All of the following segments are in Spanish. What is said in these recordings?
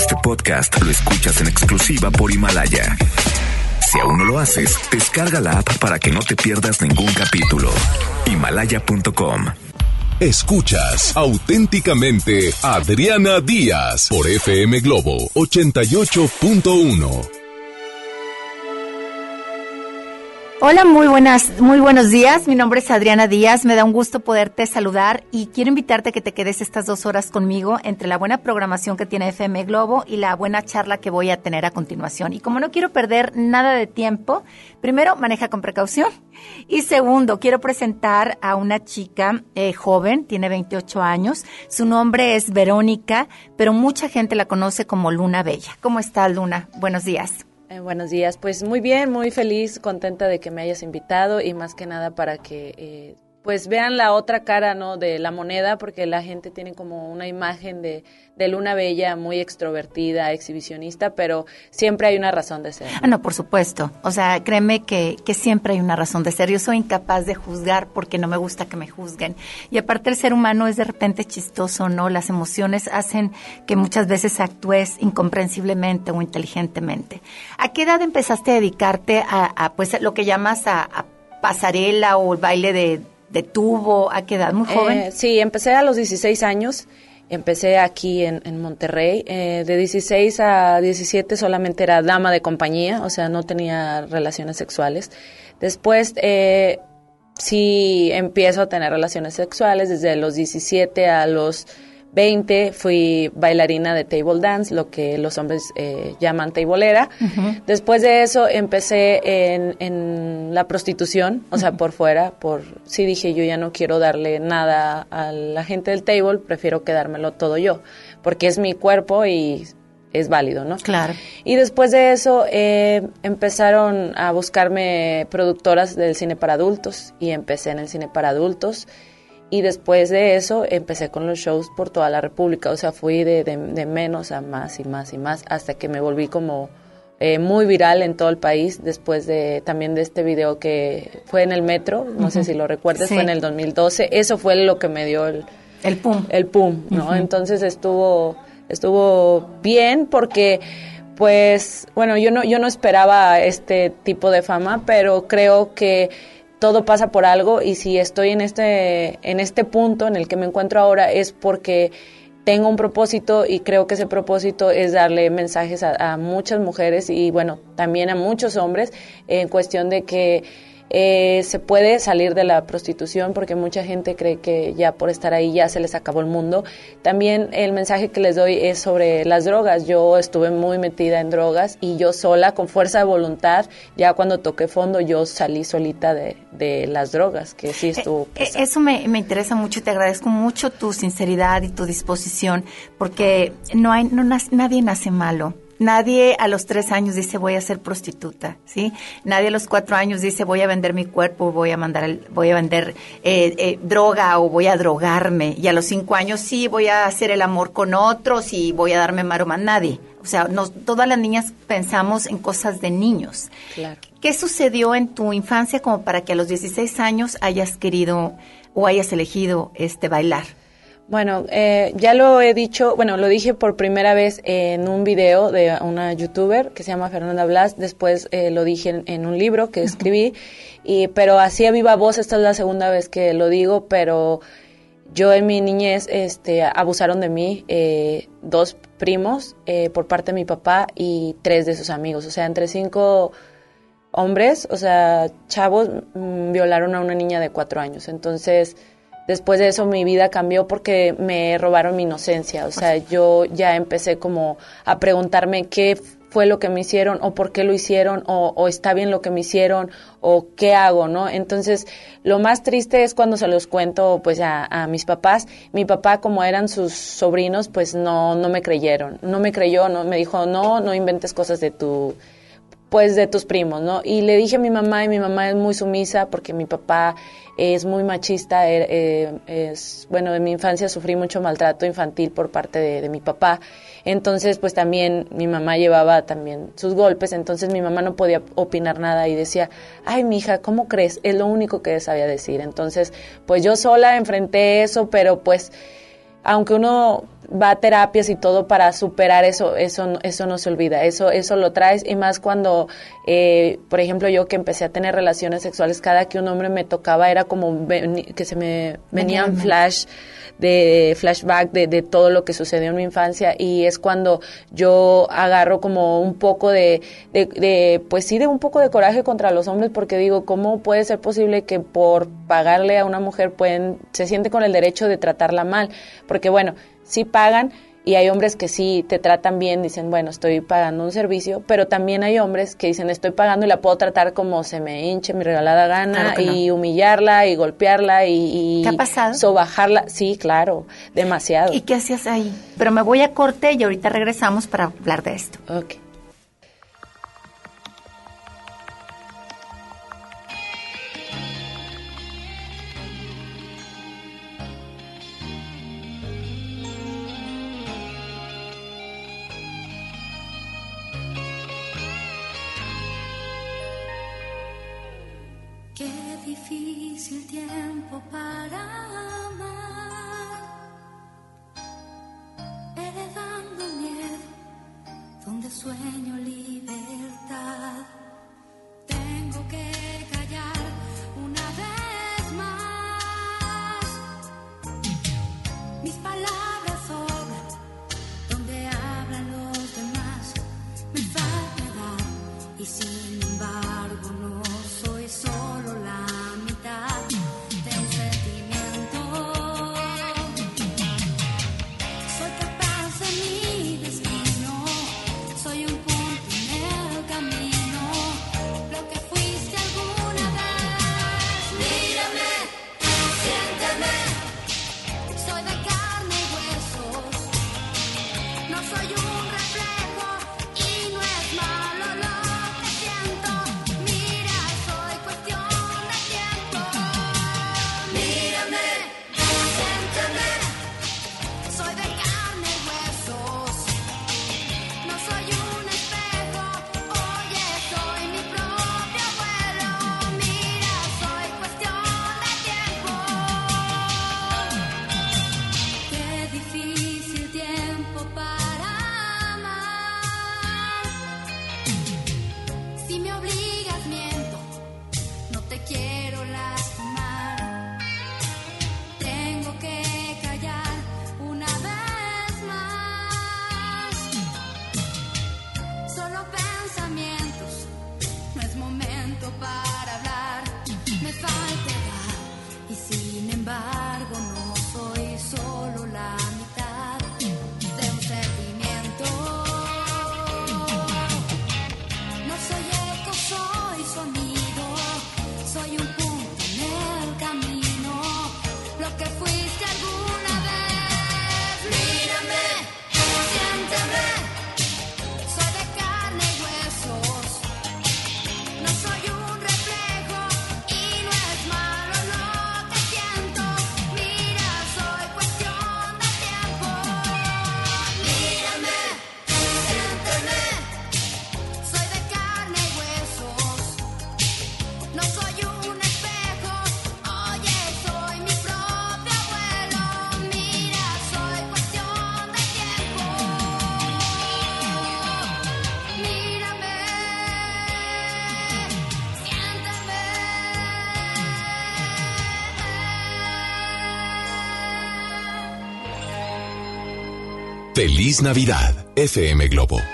Este podcast lo escuchas en exclusiva por Himalaya. Si aún no lo haces, descarga la app para que no te pierdas ningún capítulo. Himalaya.com Escuchas auténticamente Adriana Díaz por FM Globo 88.1. Hola, muy buenas, muy buenos días. Mi nombre es Adriana Díaz. Me da un gusto poderte saludar y quiero invitarte a que te quedes estas dos horas conmigo entre la buena programación que tiene FM Globo y la buena charla que voy a tener a continuación. Y como no quiero perder nada de tiempo, primero maneja con precaución y segundo quiero presentar a una chica eh, joven, tiene 28 años. Su nombre es Verónica, pero mucha gente la conoce como Luna Bella. ¿Cómo estás, Luna? Buenos días. Eh, buenos días, pues muy bien, muy feliz, contenta de que me hayas invitado y más que nada para que eh, pues vean la otra cara no de la moneda porque la gente tiene como una imagen de, de Luna Bella muy extrovertida, exhibicionista, pero siempre hay una razón de ser. Ah, no, por supuesto. O sea, créeme que, que siempre hay una razón de ser. Yo soy incapaz de juzgar porque no me gusta que me juzguen. Y aparte el ser humano es de repente chistoso, ¿no? Las emociones hacen que muchas veces actúes incomprensiblemente o inteligentemente. ¿A qué edad empezaste a dedicarte a, pues lo que llamas a, pasarela o el baile de, de tubo? ¿A qué edad? ¿Muy joven? Eh, sí, empecé a los 16 años Empecé aquí en, en Monterrey. Eh, de 16 a 17 solamente era dama de compañía, o sea, no tenía relaciones sexuales. Después eh, sí empiezo a tener relaciones sexuales desde los 17 a los 20 fui bailarina de table dance, lo que los hombres eh, llaman tableera. Después de eso empecé en, en la prostitución, o sea, por fuera, por sí dije yo ya no quiero darle nada a la gente del table, prefiero quedármelo todo yo, porque es mi cuerpo y es válido, ¿no? Claro. Y después de eso eh, empezaron a buscarme productoras del cine para adultos y empecé en el cine para adultos y después de eso empecé con los shows por toda la República, o sea, fui de, de, menos a más y más y más hasta que me volví como eh, muy viral en todo el país después de también de este video que fue en el metro, no sé si lo recuerdas, fue en el 2012, eso fue lo que me dio el, el pum. El pum, ¿no? Entonces estuvo estuvo bien porque pues bueno, yo no yo no esperaba este tipo de fama, pero creo que todo pasa por algo y si estoy en este, en este punto en el que me encuentro ahora es porque tengo un propósito y creo que ese propósito es darle mensajes a, a muchas mujeres y bueno, también a muchos hombres en cuestión de que eh, se puede salir de la prostitución porque mucha gente cree que ya por estar ahí ya se les acabó el mundo. También el mensaje que les doy es sobre las drogas. Yo estuve muy metida en drogas y yo sola, con fuerza de voluntad, ya cuando toqué fondo, yo salí solita de, de las drogas, que sí estuvo. Eh, eh, eso me, me, interesa mucho y te agradezco mucho tu sinceridad y tu disposición porque no hay, no, nadie nace malo Nadie a los tres años dice voy a ser prostituta, ¿sí? Nadie a los cuatro años dice voy a vender mi cuerpo, voy a mandar, voy a vender eh, eh, droga o voy a drogarme. Y a los cinco años sí voy a hacer el amor con otros y voy a darme maroma. Nadie. O sea, todas las niñas pensamos en cosas de niños. Claro. ¿Qué sucedió en tu infancia como para que a los 16 años hayas querido o hayas elegido este bailar? Bueno, eh, ya lo he dicho, bueno, lo dije por primera vez en un video de una youtuber que se llama Fernanda Blas, después eh, lo dije en, un libro que escribí, y, pero así a viva voz, esta es la segunda vez que lo digo, pero yo en mi niñez este, abusaron de mí eh, dos primos eh, por parte de mi papá y tres de sus amigos, o sea, entre cinco hombres, o sea, chavos, mm, violaron a una niña de cuatro años, entonces después de eso mi vida cambió porque me robaron mi inocencia. O sea, yo ya empecé como a preguntarme qué fue lo que me hicieron o por qué lo hicieron o, está bien lo que me hicieron o qué hago, ¿no? Entonces, lo más triste es cuando se los cuento pues a, a, mis papás. Mi papá, como eran sus sobrinos, pues no, no me creyeron. No me creyó, no me dijo, no, no inventes cosas de tu pues de tus primos, ¿no? Y le dije a mi mamá y mi mamá es muy sumisa porque mi papá es muy machista, er, eh, es, bueno, en mi infancia sufrí mucho maltrato infantil por parte de, mi papá, entonces pues también mi mamá llevaba también sus golpes, entonces mi mamá no podía opinar nada y decía, ay, mi hija, ¿cómo crees? Es lo único que sabía decir, entonces pues yo sola enfrenté eso, pero pues aunque uno va a terapias y todo para superar eso, eso, eso no se olvida, eso, eso lo traes y más cuando, eh, por ejemplo, yo que empecé a tener relaciones sexuales, cada que un hombre me tocaba era como que se me venían flash de flashback de, de, todo lo que sucedió en mi infancia y es cuando yo agarro como un poco de, de, de, pues sí, de un poco de coraje contra los hombres porque digo, ¿cómo puede ser posible que por pagarle a una mujer pueden, se siente con el derecho de tratarla mal? Porque bueno, sí pagan, y hay hombres que sí te tratan bien, dicen, bueno, estoy pagando un servicio, pero también hay hombres que dicen, estoy pagando y la puedo tratar como se me hinche mi regalada gana y humillarla y golpearla y, y ¿Qué ha pasado? sobajarla. Sí, claro, demasiado. ¿Y qué hacías ahí? Pero me voy a corte y ahorita regresamos para hablar de esto. Ok. Feliz Navidad, FM Globo.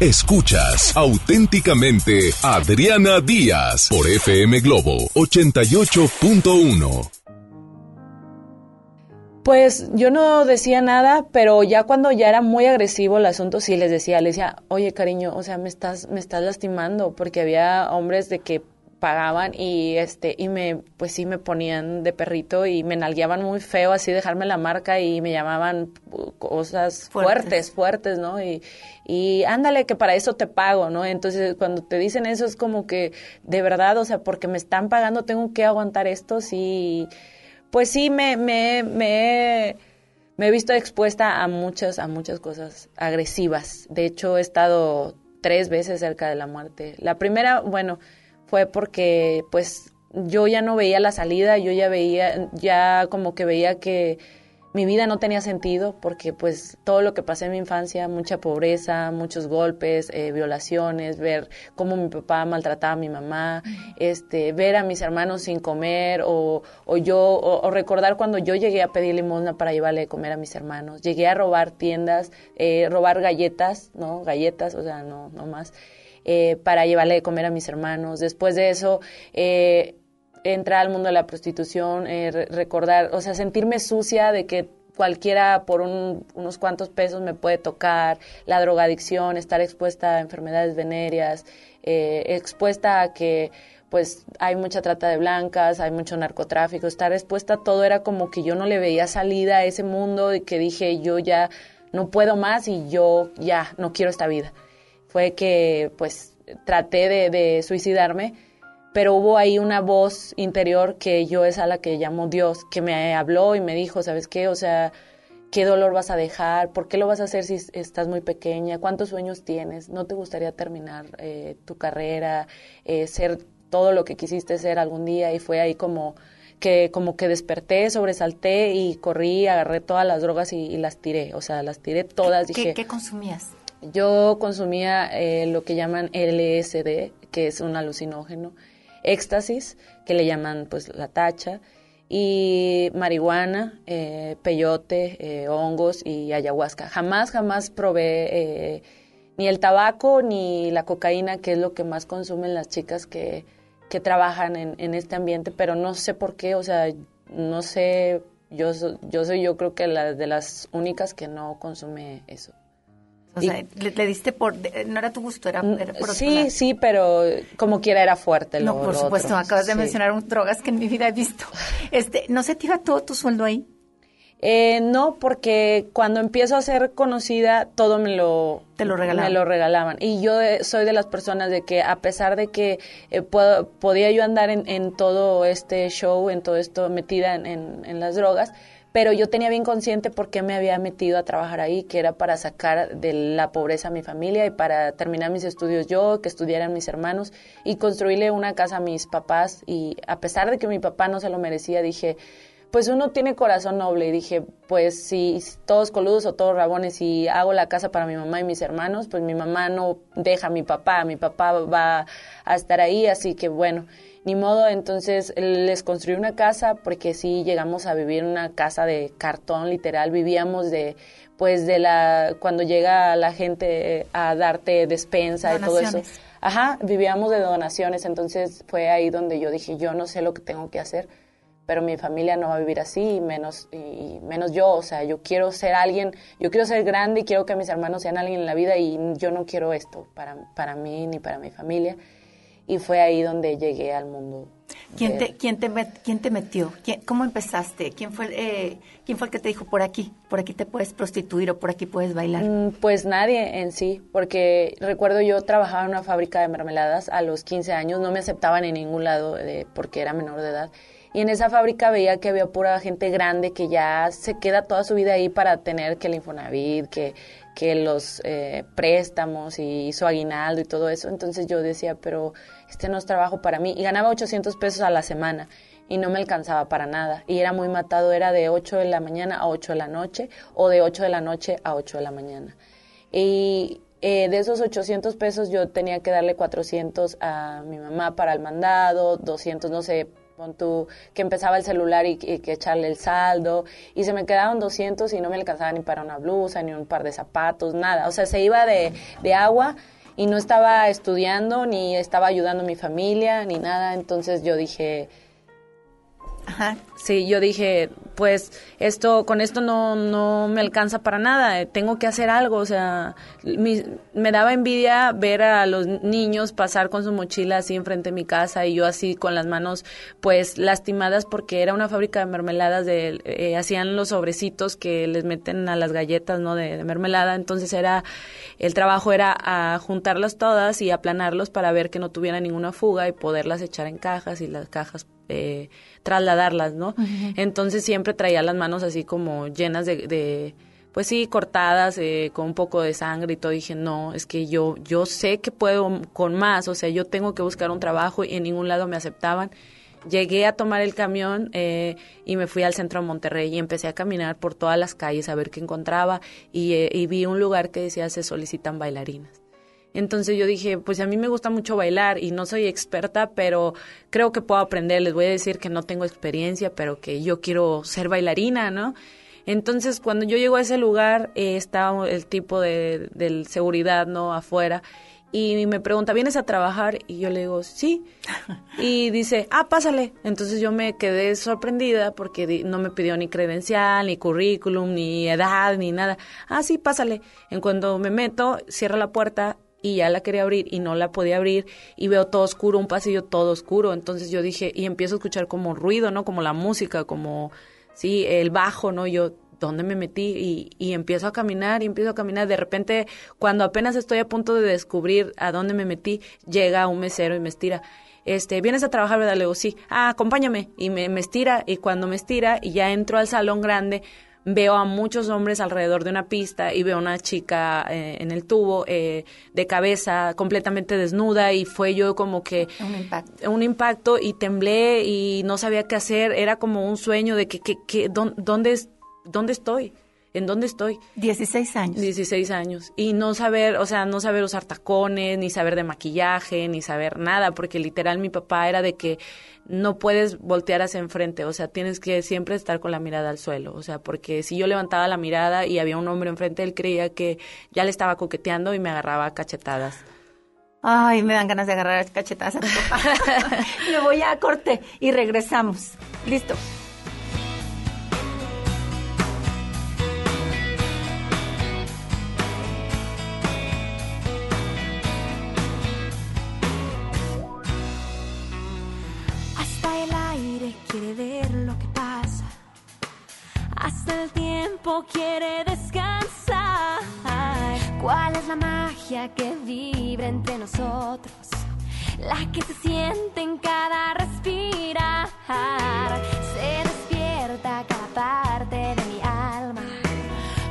Escuchas auténticamente Adriana Díaz por FM Globo 88.1. Pues yo no decía nada, pero ya cuando ya era muy agresivo el asunto, sí les decía, les decía, oye cariño, o sea, me estás, me estás lastimando, porque había hombres de que pagaban y este y me pues sí me ponían de perrito y me nalgueaban muy feo así dejarme la marca y me llamaban cosas fuertes fuertes, ¿no? Y, y ándale que para eso te pago, ¿no? Entonces cuando te dicen eso es como que de verdad, o sea, porque me están pagando tengo que aguantar esto, sí pues sí me, me, me, me he visto expuesta a muchas, a muchas cosas agresivas. De hecho, he estado tres veces cerca de la muerte. La primera, bueno, fue porque pues yo ya no veía la salida, yo ya veía, ya como que veía que mi vida no tenía sentido porque pues todo lo que pasé en mi infancia, mucha pobreza, muchos golpes, eh, violaciones, ver cómo mi papá maltrataba a mi mamá, este, ver a mis hermanos sin comer o, o yo, o, recordar cuando yo llegué a pedir limosna para llevarle de comer a mis hermanos, llegué a robar tiendas, eh, robar galletas, ¿no? Galletas, o sea, no, no más, eh, para llevarle de comer a mis hermanos. Después de eso, eh, entrar al mundo de la prostitución, eh, recordar, o sea, sentirme sucia de que cualquiera por unos cuantos pesos me puede tocar, la drogadicción, estar expuesta a enfermedades venéreas, eh, expuesta a que pues hay mucha trata de blancas, hay mucho narcotráfico, estar expuesta a todo era como que yo no le veía salida a ese mundo y que dije yo ya no puedo más y yo ya no quiero esta vida. Fue que pues traté de, de suicidarme pero hubo ahí una voz interior que yo es a la que llamo Dios, que me habló y me dijo, ¿sabes qué? O sea, ¿qué dolor vas a dejar? ¿Por qué lo vas a hacer si estás muy pequeña? ¿Cuántos sueños tienes? ¿No te gustaría terminar eh, tu carrera, eh, ser todo lo que quisiste ser algún día? Y fue ahí como que como que desperté, sobresalté y corrí, agarré todas las drogas y, las tiré, o sea, las tiré todas. ¿Qué, ¿qué consumías? Yo consumía eh, lo que llaman LSD, que es un alucinógeno éxtasis, que le llaman pues la tacha, y marihuana, eh, peyote, eh, hongos y ayahuasca. Jamás, jamás probé eh, ni el tabaco ni la cocaína, que es lo que más consumen las chicas que, que trabajan en, en, este ambiente, pero no sé por qué, o sea, no sé, yo, yo soy yo creo que la de las únicas que no consume eso. O sea, le, diste por, no era tu gusto, era, era por Sí, sí, pero como quiera era fuerte. Lo, no, por supuesto, acabas de mencionar un, drogas que en mi vida he visto. Este, ¿No se tira todo tu sueldo ahí? Eh, no, porque cuando empiezo a ser conocida, todo me lo, Te lo, regalaban. me lo regalaban. Y yo eh, soy de las personas de que a pesar de que eh, podía yo andar en, en, todo este show, en todo esto metida en, en, en las drogas, pero yo tenía bien consciente por qué me había metido a trabajar ahí, que era para sacar de la pobreza a mi familia y para terminar mis estudios yo, que estudiaran mis hermanos y construirle una casa a mis papás. Y a pesar de que mi papá no se lo merecía, dije, pues uno tiene corazón noble y dije, pues si todos coludos o todos rabones y hago la casa para mi mamá y mis hermanos, pues mi mamá no deja a mi papá, mi papá va a estar ahí, así que bueno, ni modo, entonces les construí una casa porque sí llegamos a vivir en una casa de cartón, literal, vivíamos de pues de la cuando llega la gente a darte despensa y todo eso. Ajá, vivíamos de donaciones, entonces fue ahí donde yo dije, yo no sé lo que tengo que hacer, pero mi familia no va a vivir así, menos y menos yo, o sea, yo quiero ser alguien, yo quiero ser grande y quiero que mis hermanos sean alguien en la vida y yo no quiero esto para para mí ni para mi familia y fue ahí donde llegué al mundo. ¿Quién, te, quién, te, quién te metió? ¿Cómo empezaste? ¿Quién fue, eh, ¿Quién fue el que te dijo por aquí? ¿Por aquí te puedes prostituir o por aquí puedes bailar? Mm, pues nadie en sí, porque recuerdo yo trabajaba en una fábrica de mermeladas a los 15 años, no me aceptaban en ningún lado de, porque era menor de edad. Y en esa fábrica veía que había pura gente grande que ya se queda toda su vida ahí para tener que el Infonavit, que, que los eh, préstamos y su aguinaldo y todo eso. Entonces yo decía, pero este no es trabajo para mí. Y ganaba 800 pesos a la semana y no me alcanzaba para nada. Y era muy matado, era de 8 de la mañana a 8 de la noche o de 8 de la noche a 8 de la mañana. Y eh, de esos 800 pesos yo tenía que darle 400 a mi mamá para el mandado, 200, no sé, con tu, que empezaba el celular y, que echarle el saldo, y se me quedaban 200 y no me alcanzaba ni para una blusa, ni un par de zapatos, nada. O sea, se iba de, de agua y no estaba estudiando ni estaba ayudando a mi familia ni nada, entonces yo dije, Ajá. Sí, yo dije, pues esto, con esto no, no me alcanza para nada, eh, tengo que hacer algo, o sea, mi- me daba envidia ver a los niños pasar con su mochila así enfrente de mi casa y yo así con las manos pues lastimadas porque era una fábrica de mermeladas, de, eh, hacían los sobrecitos que les meten a las galletas, ¿no? De, de mermelada, entonces era, el trabajo era a juntarlas todas y aplanarlos para ver que no tuviera ninguna fuga y poderlas echar en cajas y las cajas eh, trasladarlas, ¿no? Entonces siempre traía las manos así como llenas de, de pues sí, cortadas, eh, con un poco de sangre y todo. Dije, no, es que yo, yo sé que puedo con más, o sea, yo tengo que buscar un trabajo y en ningún lado me aceptaban. Llegué a tomar el camión eh, y me fui al centro de Monterrey y empecé a caminar por todas las calles a ver qué encontraba y, eh, y vi un lugar que decía se solicitan bailarinas. Entonces yo dije, pues a mí me gusta mucho bailar y no soy experta, pero creo que puedo aprender. Les voy a decir que no tengo experiencia, pero que yo quiero ser bailarina, ¿no? Entonces cuando yo llego a ese lugar, eh, está el tipo de, del seguridad, ¿no? Afuera. Y me pregunta, ¿vienes a trabajar? Y yo le digo, sí. Y dice, ah, pásale. Entonces yo me quedé sorprendida porque no me pidió ni credencial, ni currículum, ni edad, ni nada. Ah, sí, pásale. En cuanto me meto, cierra la puerta y ya la quería abrir y no la podía abrir y veo todo oscuro, un pasillo todo oscuro. Entonces yo dije, y empiezo a escuchar como ruido, ¿no? Como la música, como, sí, el bajo, ¿no? Yo, ¿dónde me metí? Y, y empiezo a caminar y empiezo a caminar. De repente, cuando apenas estoy a punto de descubrir a dónde me metí, llega un mesero y me estira. Este, ¿vienes a trabajar, verdad? Le digo, sí. Ah, acompáñame. Y me, me estira, y cuando me estira, y ya entro al salón grande, veo a muchos hombres alrededor de una pista y veo a una chica eh, en el tubo de cabeza completamente desnuda y fue yo como que Un impacto. un impacto y temblé y no sabía qué hacer era como un sueño de que, que, que dón- dónde dónde estoy en dónde estoy 16 años. 16 años y no saber, o sea, no saber usar tacones, ni saber de maquillaje, ni saber nada, porque literal mi papá era de que no puedes voltear hacia enfrente, o sea, tienes que siempre estar con la mirada al suelo, o sea, porque si yo levantaba la mirada y había un hombre enfrente, él creía que ya le estaba coqueteando y me agarraba cachetadas. Ay, me dan ganas de agarrar cachetadas a tu papá. Me voy a corte y regresamos. Listo. Quiere ver lo que pasa. Hasta el tiempo quiere descansar. ¿Cuál es la magia que vibra entre nosotros? La que se siente en cada respirar. Se despierta cada parte de mi alma.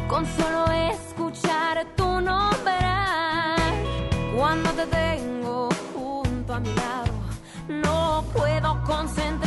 Con solo escuchar tu nombre. Cuando te tengo junto a mi lado, no puedo concentrarme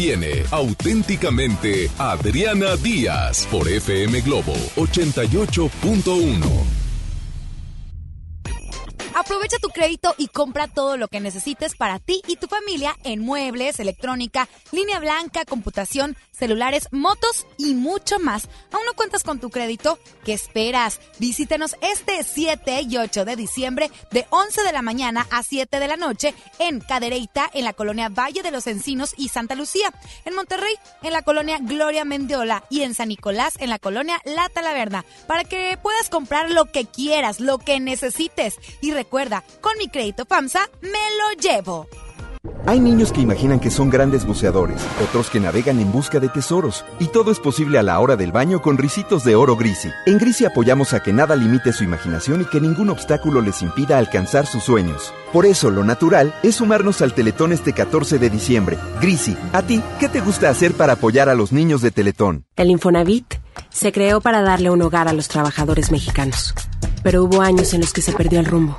viene auténticamente Adriana Díaz por FM Globo 88.1. crédito y compra todo lo que necesites para ti y tu familia en muebles, electrónica, línea blanca, computación, celulares, motos y mucho más. ¿Aún no cuentas con tu crédito? ¿Qué esperas? Visítenos este 7 y 8 de diciembre de 11 de la mañana a 7 de la noche en Cadereyta, en la colonia Valle de los Encinos y Santa Lucía. En Monterrey, en la colonia Gloria Mendiola y en San Nicolás, en la colonia La Talaverna, para que puedas comprar lo que quieras, lo que necesites. Y recuerda, mi crédito FAMSA me lo llevo. Hay niños que imaginan que son grandes buceadores, otros que navegan en busca de tesoros, y todo es posible a la hora del baño con risitos de oro Grisi. En Grisi apoyamos a que nada limite su imaginación y que ningún obstáculo les impida alcanzar sus sueños. Por eso, lo natural es sumarnos al Teletón este 14 de diciembre. Grisi, ¿a ti qué te gusta hacer para apoyar a los niños de Teletón? El Infonavit se creó para darle un hogar a los trabajadores mexicanos, pero hubo años en los que se perdió el rumbo.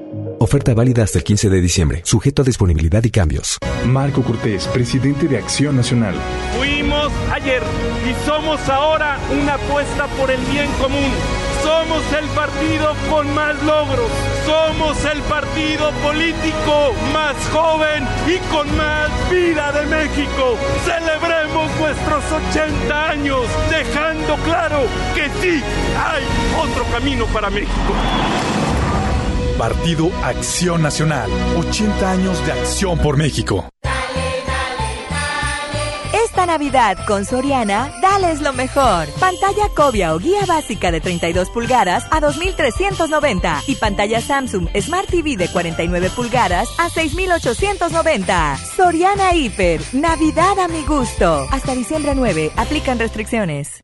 Oferta válida hasta el 15 de diciembre, sujeto a disponibilidad y cambios. Marco Cortés, presidente de Acción Nacional. Fuimos ayer y somos ahora una apuesta por el bien común. Somos el partido con más logros. Somos el partido político más joven y con más vida de México. Celebremos nuestros 80 años, dejando claro que sí hay otro camino para México. Partido Acción Nacional. 80 años de acción por México. Esta Navidad con Soriana, dales lo mejor. Pantalla Cobia o guía básica de 32 pulgadas a 2.390 y pantalla Samsung Smart TV de 49 pulgadas a 6.890. Soriana Hiper, Navidad a mi gusto. Hasta diciembre 9, aplican restricciones.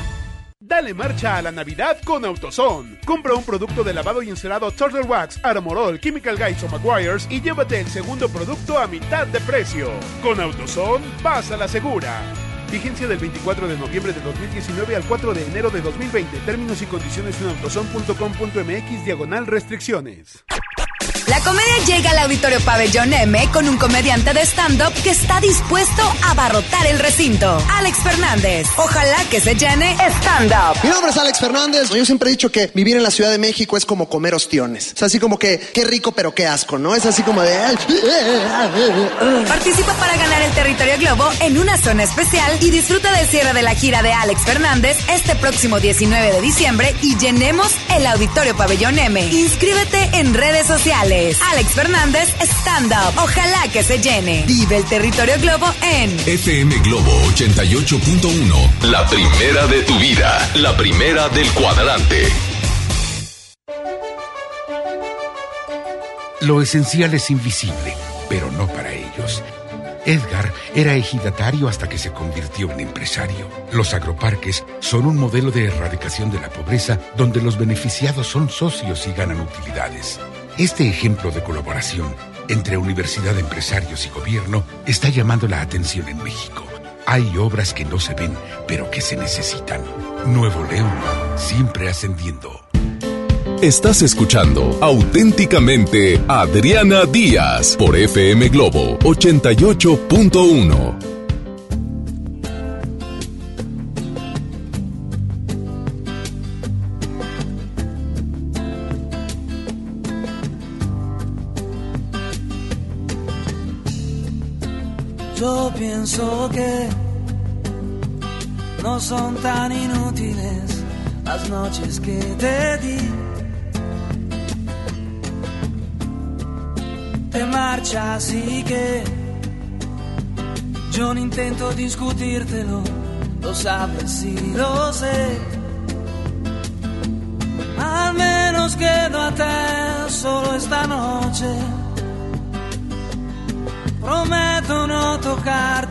Dale marcha a la Navidad con AutoZone. Compra un producto de lavado y encerado Turtle Wax, Armorol, Chemical Guys o Maguires y llévate el segundo producto a mitad de precio. Con AutoZone, vas a la segura. Vigencia del 24 de noviembre de 2019 al 4 de enero de 2020. Términos y condiciones en autozone.com.mx diagonal restricciones. La comedia llega al Auditorio Pabellón M con un comediante de stand-up que está dispuesto a abarrotar el recinto. Alex Fernández. Ojalá que se llene stand-up. Mi nombre es Alex Fernández. Yo siempre he dicho que vivir en la Ciudad de México es como comer ostiones. Es así como que, qué rico pero qué asco, ¿no? Es así como de... Participa para ganar el territorio Globo en una zona especial y disfruta del cierre de la gira de Alex Fernández este próximo 19 de diciembre y llenemos el Auditorio Pabellón M. Inscríbete en redes sociales. Alex Fernández Stand Up. Ojalá que se llene. Vive el territorio Globo en FM Globo 88.1. La primera de tu vida. La primera del cuadrante. Lo esencial es invisible, pero no para ellos. Edgar era ejidatario hasta que se convirtió en empresario. Los agroparques son un modelo de erradicación de la pobreza donde los beneficiados son socios y ganan utilidades. Este ejemplo de colaboración entre universidad, empresarios y gobierno está llamando la atención en México. Hay obras que no se ven, pero que se necesitan. Nuevo León, siempre ascendiendo. Estás escuchando auténticamente Adriana Díaz por FM Globo 88.1. Yo pienso que no son tan inútiles las noches que te di. Te marchas y que yo no intento discutírtelo, lo sabes y lo sé. Al menos quedo a te solo esta noche. Prometo no tocarte,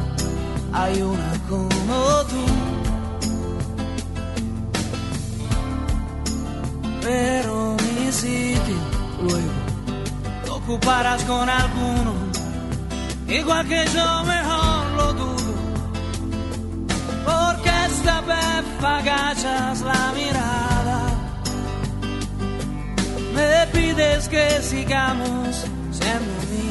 hay una como tú. Pero mi sitio luego lo ocuparás con alguno, igual que yo mejor lo dudo. Porque esta vez agachas la mirada, me pides que sigamos siendo amigos.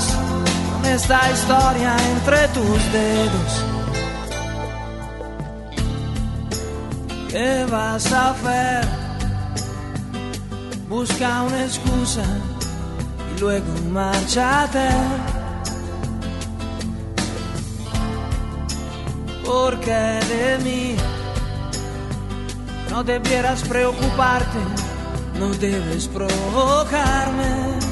con esta historia entre tus dedos. ¿Qué vas a hacer? Busca una excusa y luego márchate. Porque de mí no debieras preocuparte, no debes provocarme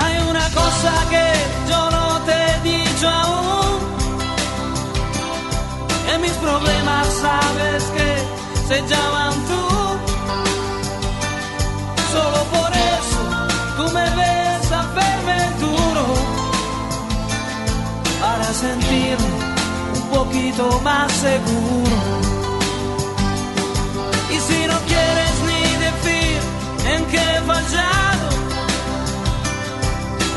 hay una cosa que yo no te he dicho aún. Que mis problemas sabes que se llaman tú. Solo por eso tú me ves a verme duro. Para sentirme un poquito más seguro. Y si no quieres ni decir en qué he fallado.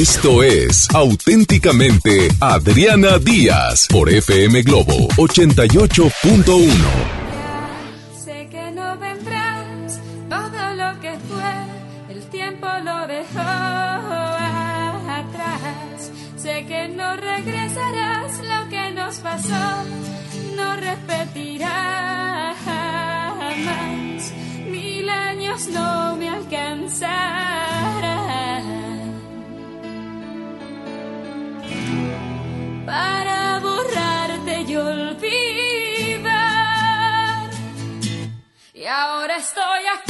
Esto es auténticamente Adriana Díaz por FM Globo 88.1. Sé que no vendrás todo lo que fue, el tiempo lo dejó atrás. Sé que no regresarás lo que nos pasó, no repetirás jamás. Mil años no me alcanzarán. Para borrarte y olvidar. Y ahora estoy aquí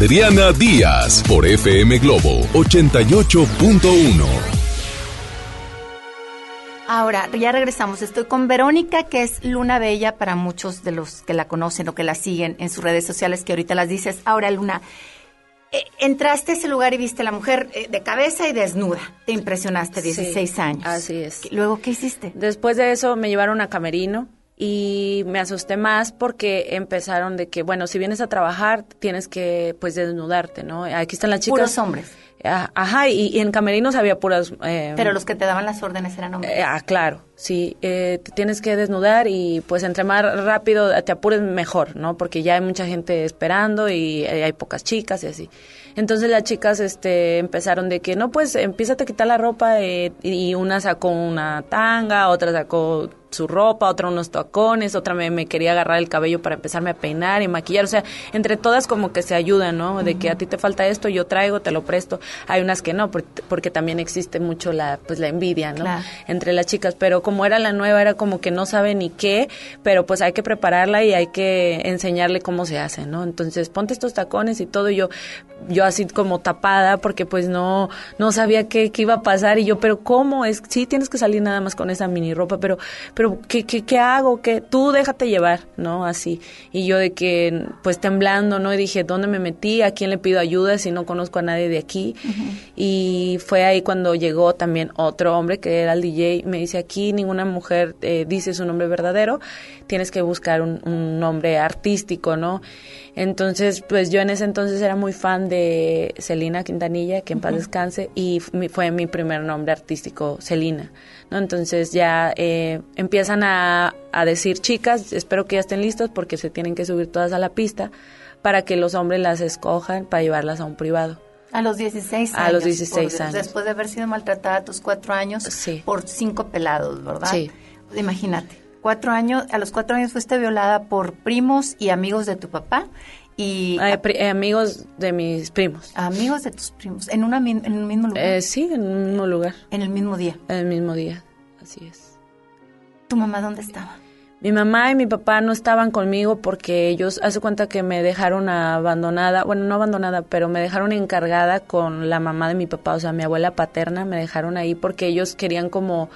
Adriana Díaz por FM Globo 88.1. Ahora, ya regresamos. Estoy con Verónica, que es Luna Bella para muchos de los que la conocen o que la siguen en sus redes sociales, que ahorita las dices. Ahora, Luna, eh, entraste a ese lugar y viste a la mujer eh, de cabeza y desnuda. Te impresionaste, 16 Sí, años. Así es. Luego, ¿qué hiciste? Después de eso me llevaron a Camerino y me asusté más porque empezaron de que, bueno, si vienes a trabajar tienes que pues desnudarte, ¿no? Aquí están las chicas. Puros hombres. Ah, Ajá, y, y en Camerinos había puras... eh, Pero los que te daban las órdenes eran hombres. eh, ah, claro, sí. eh, te tienes que desnudar y pues entre más rápido te apures mejor, ¿no? Porque ya hay mucha gente esperando y eh, hay pocas chicas y así. Entonces las chicas este, empezaron de que, no, pues empieza a quitar la ropa eh, y una sacó una tanga, otra sacó su ropa, otra unos tacones, otra me, me quería agarrar el cabello para empezarme a peinar y maquillar. O sea, entre todas como que se ayudan, ¿no? De que a ti te falta esto, yo traigo, te lo presto. Hay unas que no, porque, porque también existe mucho la, pues, la envidia, ¿no? Claro. Entre las chicas. Pero como era la nueva, era como que no sabe ni qué, pero pues hay que prepararla y hay que enseñarle cómo se hace, ¿no? Entonces, ponte estos tacones y todo, y yo, yo así como tapada, porque pues no, no sabía qué, qué iba a pasar, y yo, pero ¿cómo? Es, sí, tienes que salir nada más con esa mini ropa, pero, pero, ¿qué, qué, qué hago? ¿Qué? Tú déjate llevar, ¿no? Así. Y yo de que, pues temblando, ¿no? Y dije, ¿dónde me metí? ¿A quién le pido ayuda si no conozco a nadie de aquí? Y fue ahí cuando llegó también otro hombre que era el DJ, me dice, aquí ninguna mujer eh, dice su nombre verdadero, tienes que buscar un, un nombre artístico, ¿no? Entonces, pues yo en ese entonces era muy fan de Celina Quintanilla, que en paz descanse, y mi- fue mi primer nombre artístico, Celina. ¿no? Entonces ya eh, empiezan a, a decir, chicas, espero que ya estén listos porque se tienen que subir todas a la pista para que los hombres las escojan para llevarlas a un privado. A los 16 A años. los 16 por- años. Después de haber sido maltratada a tus cuatro años por cinco pelados, ¿verdad? Sí. Imagínate, cuatro años, a los cuatro años fuiste violada por primos y amigos de tu papá y Eh, pri- eh, amigos de mis primos. amigos de tus primos en, una, en un mismo lugar. Eh, sí, en un mismo lugar. En el mismo día. En el mismo día, así es. ¿Tu mamá dónde estaba? Mi mamá y mi papá no estaban conmigo porque ellos, hace cuenta que me dejaron abandonada, bueno, no abandonada, pero me dejaron encargada con la mamá de mi papá, o sea, mi abuela paterna, me dejaron ahí porque ellos querían como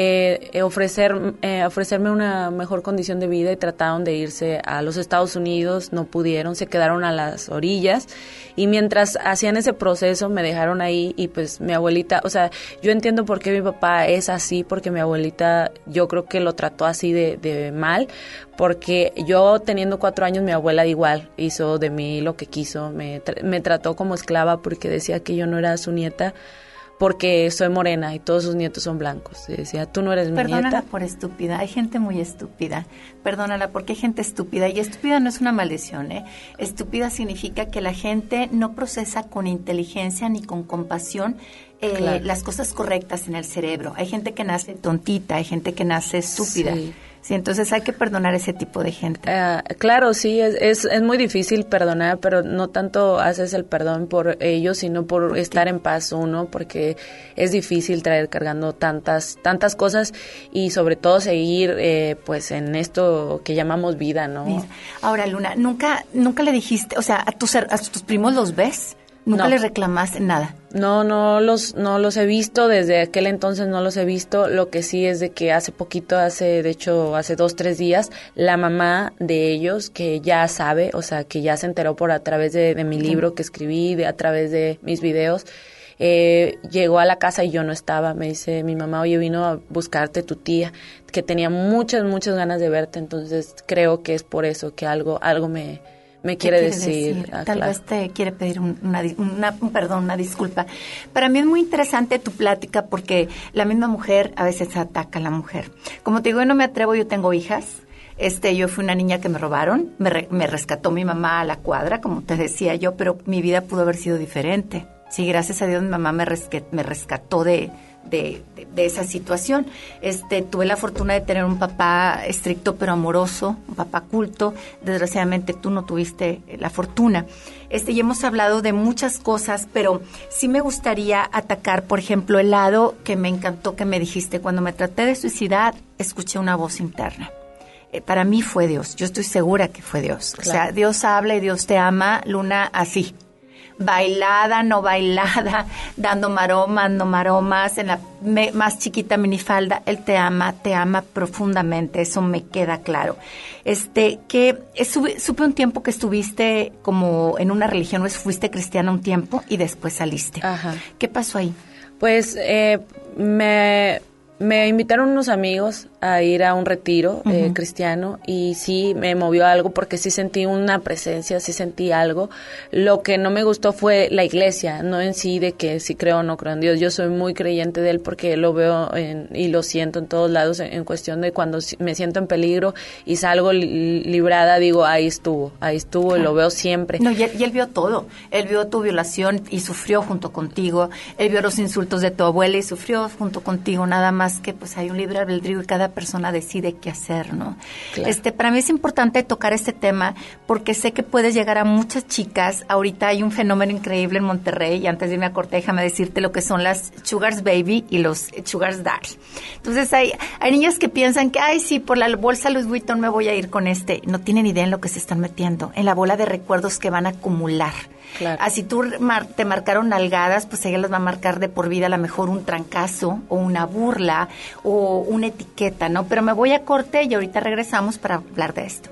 eh, eh, ofrecer, eh, ofrecerme una mejor condición de vida y trataron de irse a los Estados Unidos, no pudieron, se quedaron a las orillas. Y mientras hacían ese proceso me dejaron ahí y pues mi abuelita, o sea, yo entiendo por qué mi papá es así, porque mi abuelita yo creo que lo trató así de, de mal, porque yo teniendo cuatro años mi abuela igual hizo de mí lo que quiso, me, me trató como esclava porque decía que yo no era su nieta porque soy morena y todos sus nietos son blancos. Y decía, tú no eres mi Perdónala nieta. por estúpida. Hay gente muy estúpida. Perdónala porque hay gente estúpida. Y estúpida no es una maldición, ¿eh? Estúpida significa que la gente no procesa con inteligencia ni con compasión eh, Claro. las cosas correctas en el cerebro. Hay gente que nace tontita, hay gente que nace estúpida. Sí. Sí, entonces hay que perdonar ese tipo de gente. Ah, claro, sí, es, es, es muy difícil perdonar, pero no tanto haces el perdón por ellos, sino por estar en paz uno, porque es difícil traer cargando tantas tantas cosas y sobre todo seguir eh, pues en esto que llamamos vida, ¿no? Mira, Ahora, Luna, nunca nunca le dijiste, o sea, a tus, her- a tus primos los ves, nunca No. les reclamaste nada. No, no los, no los he visto, desde aquel entonces no los he visto. Lo que sí es de que hace poquito, hace, de hecho, hace dos, tres días, la mamá de ellos, que ya sabe, o sea, que ya se enteró por a través de, de mi libro que escribí, de a través de mis videos, eh, llegó a la casa y yo no estaba. Me dice mi mamá, oye, vino a buscarte tu tía, que tenía muchas, muchas ganas de verte. Entonces creo que es por eso que algo, algo me, me ¿Qué quiere, decir. Ah, Tal claro. vez te quiere pedir un, una- un perdón, una disculpa. Para mí es muy interesante tu plática porque la misma mujer a veces ataca a la mujer. Como te digo, yo no me atrevo, yo tengo hijas. Este, yo fui una niña que me robaron, me, re- me rescató mi mamá a la cuadra, como te decía yo, pero mi vida pudo haber sido diferente. Sí, gracias a Dios mi mamá me, resque- me rescató de, de, de- de esa situación. Este, tuve la fortuna de tener un papá estricto pero amoroso, un papá culto. Desgraciadamente tú no tuviste la fortuna. Este, y hemos hablado de muchas cosas, pero sí me gustaría atacar, por ejemplo, el lado que me encantó que me dijiste. Cuando me traté de suicidar, escuché una voz interna. Eh, para mí fue Dios. Yo estoy segura que fue Dios. O sea, Claro. Dios habla y Dios te ama, Luna, así bailada, no bailada, dando maromas, no maromas, en la me- más chiquita minifalda, él te ama, te ama profundamente, eso me queda claro. Este, que sube- supe un tiempo que estuviste como en una religión, o fuiste cristiana un tiempo y después saliste. Ajá. ¿Qué pasó ahí? Pues eh, me, me invitaron unos amigos a ir a un retiro eh, cristiano y sí me movió algo porque sí sentí una presencia, sí sentí algo. Lo que no me gustó fue la iglesia, no en sí de que si creo o no creo en Dios. Yo soy muy creyente de Él porque lo veo en- y lo siento en todos lados en, en cuestión de cuando me siento en peligro y salgo li- librada, digo, ahí estuvo, ahí estuvo y lo veo siempre. No, y él, y él vio todo. Él vio tu violación y sufrió junto contigo. Él vio los insultos de tu abuela y sufrió junto contigo. Nada más que pues hay un libre albedrío y cada cada persona decide qué hacer, ¿no? Claro. Este, para mí es importante tocar este tema porque sé que puedes llegar a muchas chicas. Ahorita hay un fenómeno increíble en Monterrey y antes de irme a corte, déjame decirte lo que son las Sugars Baby y los Sugars Daddy. Entonces hay, hay niñas que piensan que, ay, sí, por la bolsa Louis Vuitton me voy a ir con este. No tienen idea en lo que se están metiendo, en la bola de recuerdos que van a acumular. Claro. Así tú mar- te marcaron nalgadas, pues ella las va a marcar de por vida a lo mejor un trancazo o una burla o una etiqueta, ¿no? Pero me voy a corte y ahorita regresamos para hablar de esto.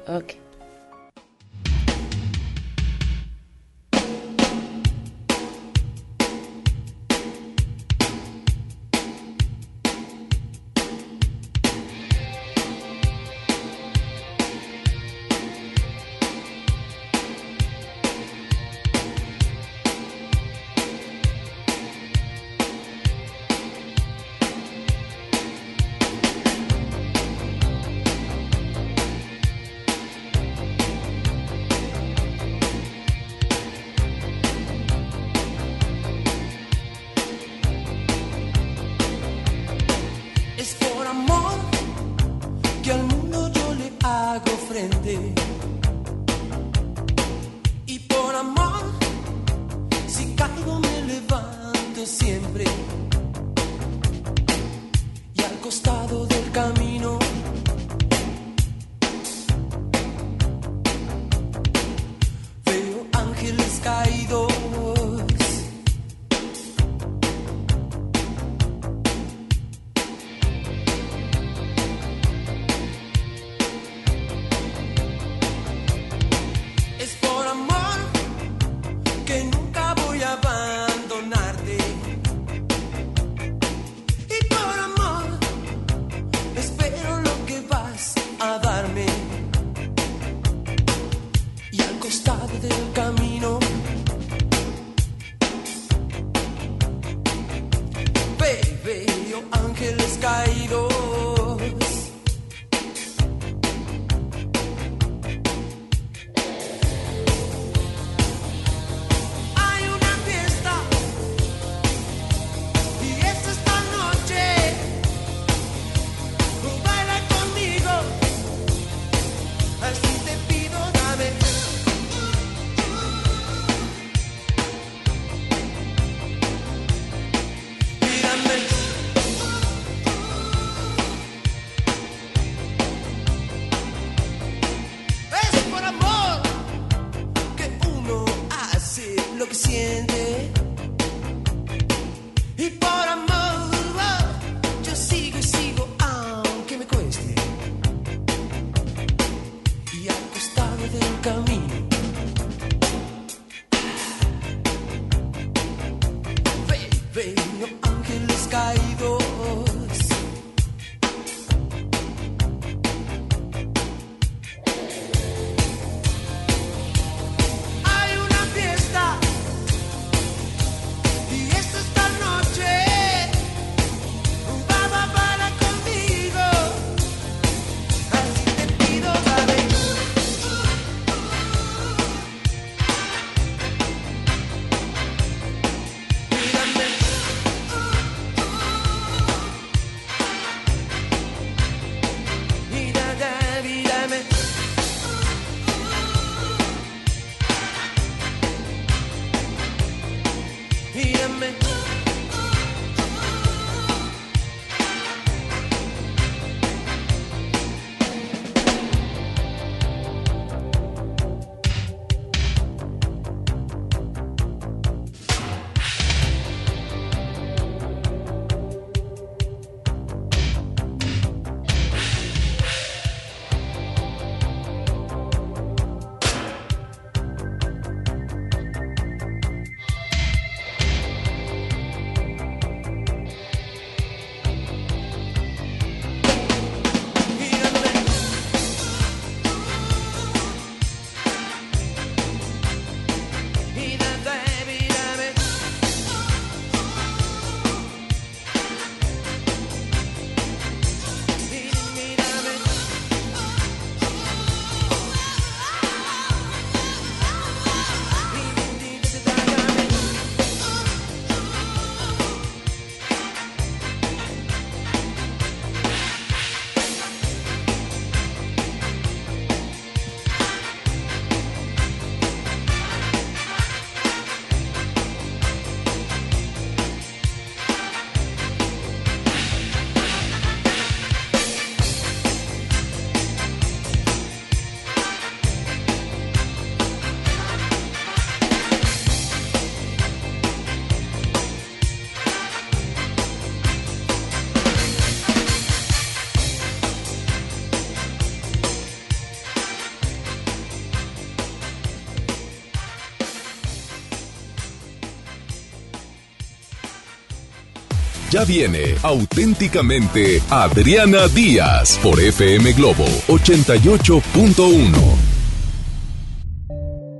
Ya viene auténticamente Adriana Díaz por FM Globo 88.1.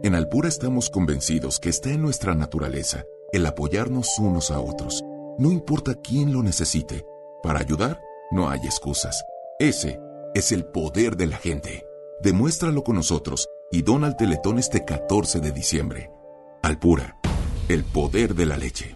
En Alpura estamos convencidos que está en nuestra naturaleza el apoyarnos unos a otros, no importa quién lo necesite. Para ayudar, no hay excusas. Ese es el poder de la gente. Demuéstralo con nosotros y dona al Teletón este 14 de diciembre. Alpura, el poder de la leche.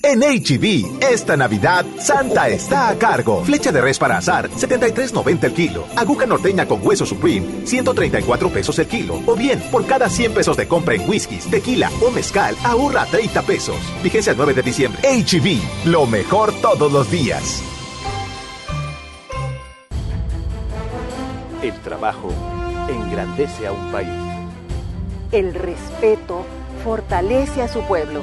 En HB, esta Navidad, Santa está a cargo. Flecha de res para azar, 73.90 el kilo. Aguja norteña con hueso supreme, 134 pesos el kilo. O bien, por cada 100 pesos de compra en whiskies, tequila o mezcal, ahorra 30 pesos. Vigencia el 9 de diciembre. HB, lo mejor todos los días. El trabajo engrandece a un país. El respeto fortalece a su pueblo.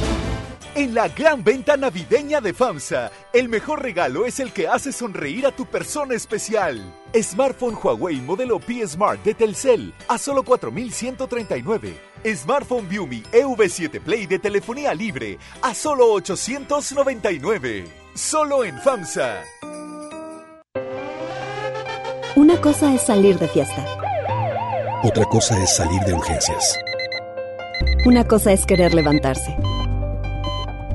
En la gran venta navideña de FAMSA, el mejor regalo es el que hace sonreír a tu persona especial. Smartphone Huawei modelo P Smart de Telcel a solo 4.139. Smartphone Viumi EV7 Play de telefonía libre a solo 899. Solo en FAMSA. Una cosa es salir de fiesta. Otra cosa es salir de urgencias. Una cosa es querer levantarse.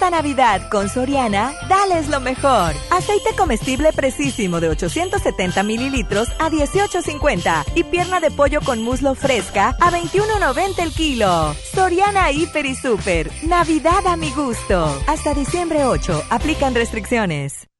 Esta Navidad con Soriana, dales lo mejor. Aceite comestible precisísimo de 870 mililitros a 18.50 y pierna de pollo con muslo fresca a 21.90 el kilo. Soriana Hiper y Super. Navidad a mi gusto. Hasta diciembre 8. Aplican restricciones.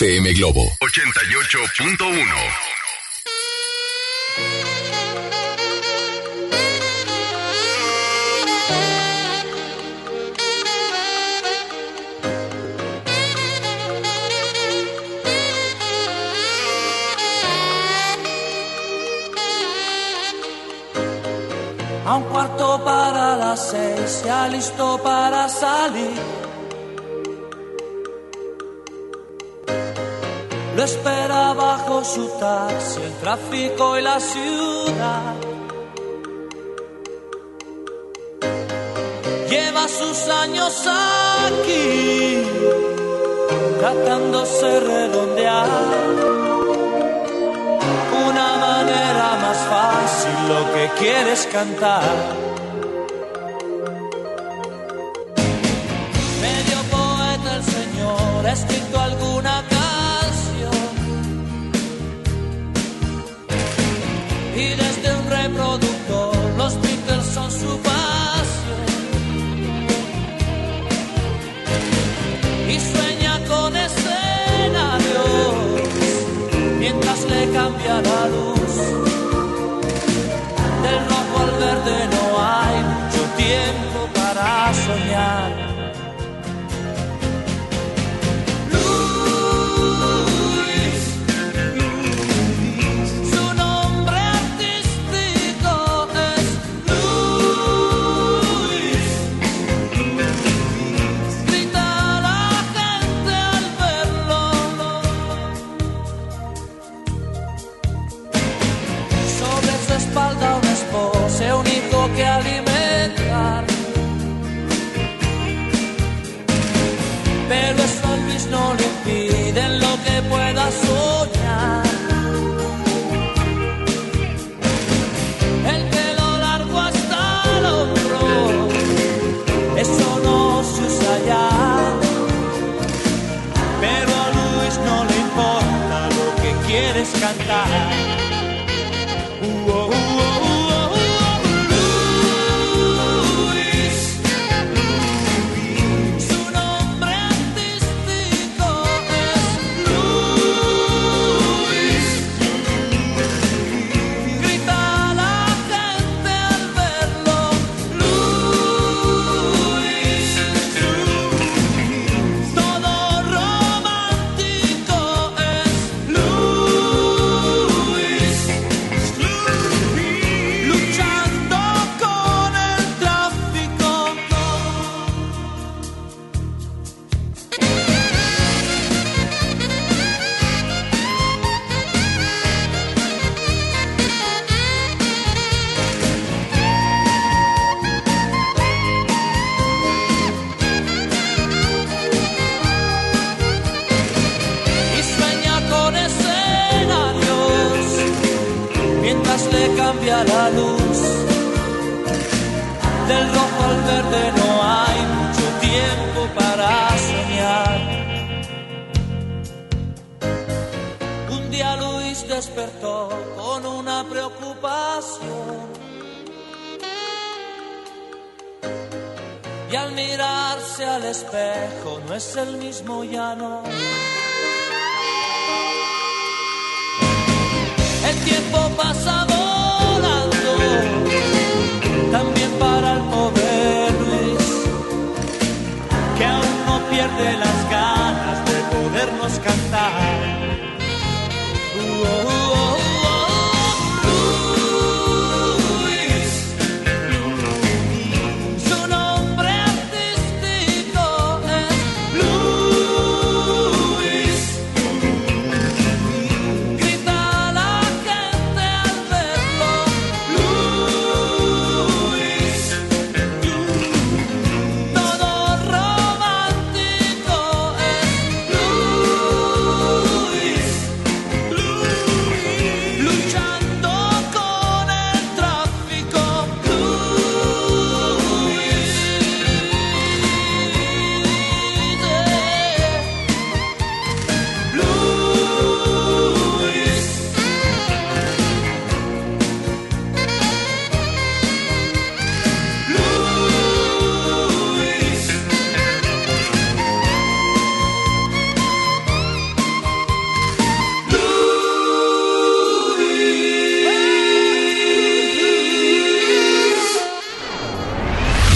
FM Globo. tráfico y la ciudad. Lleva sus años aquí, tratándose de redondear. Una manera más fácil lo que quieres cantar.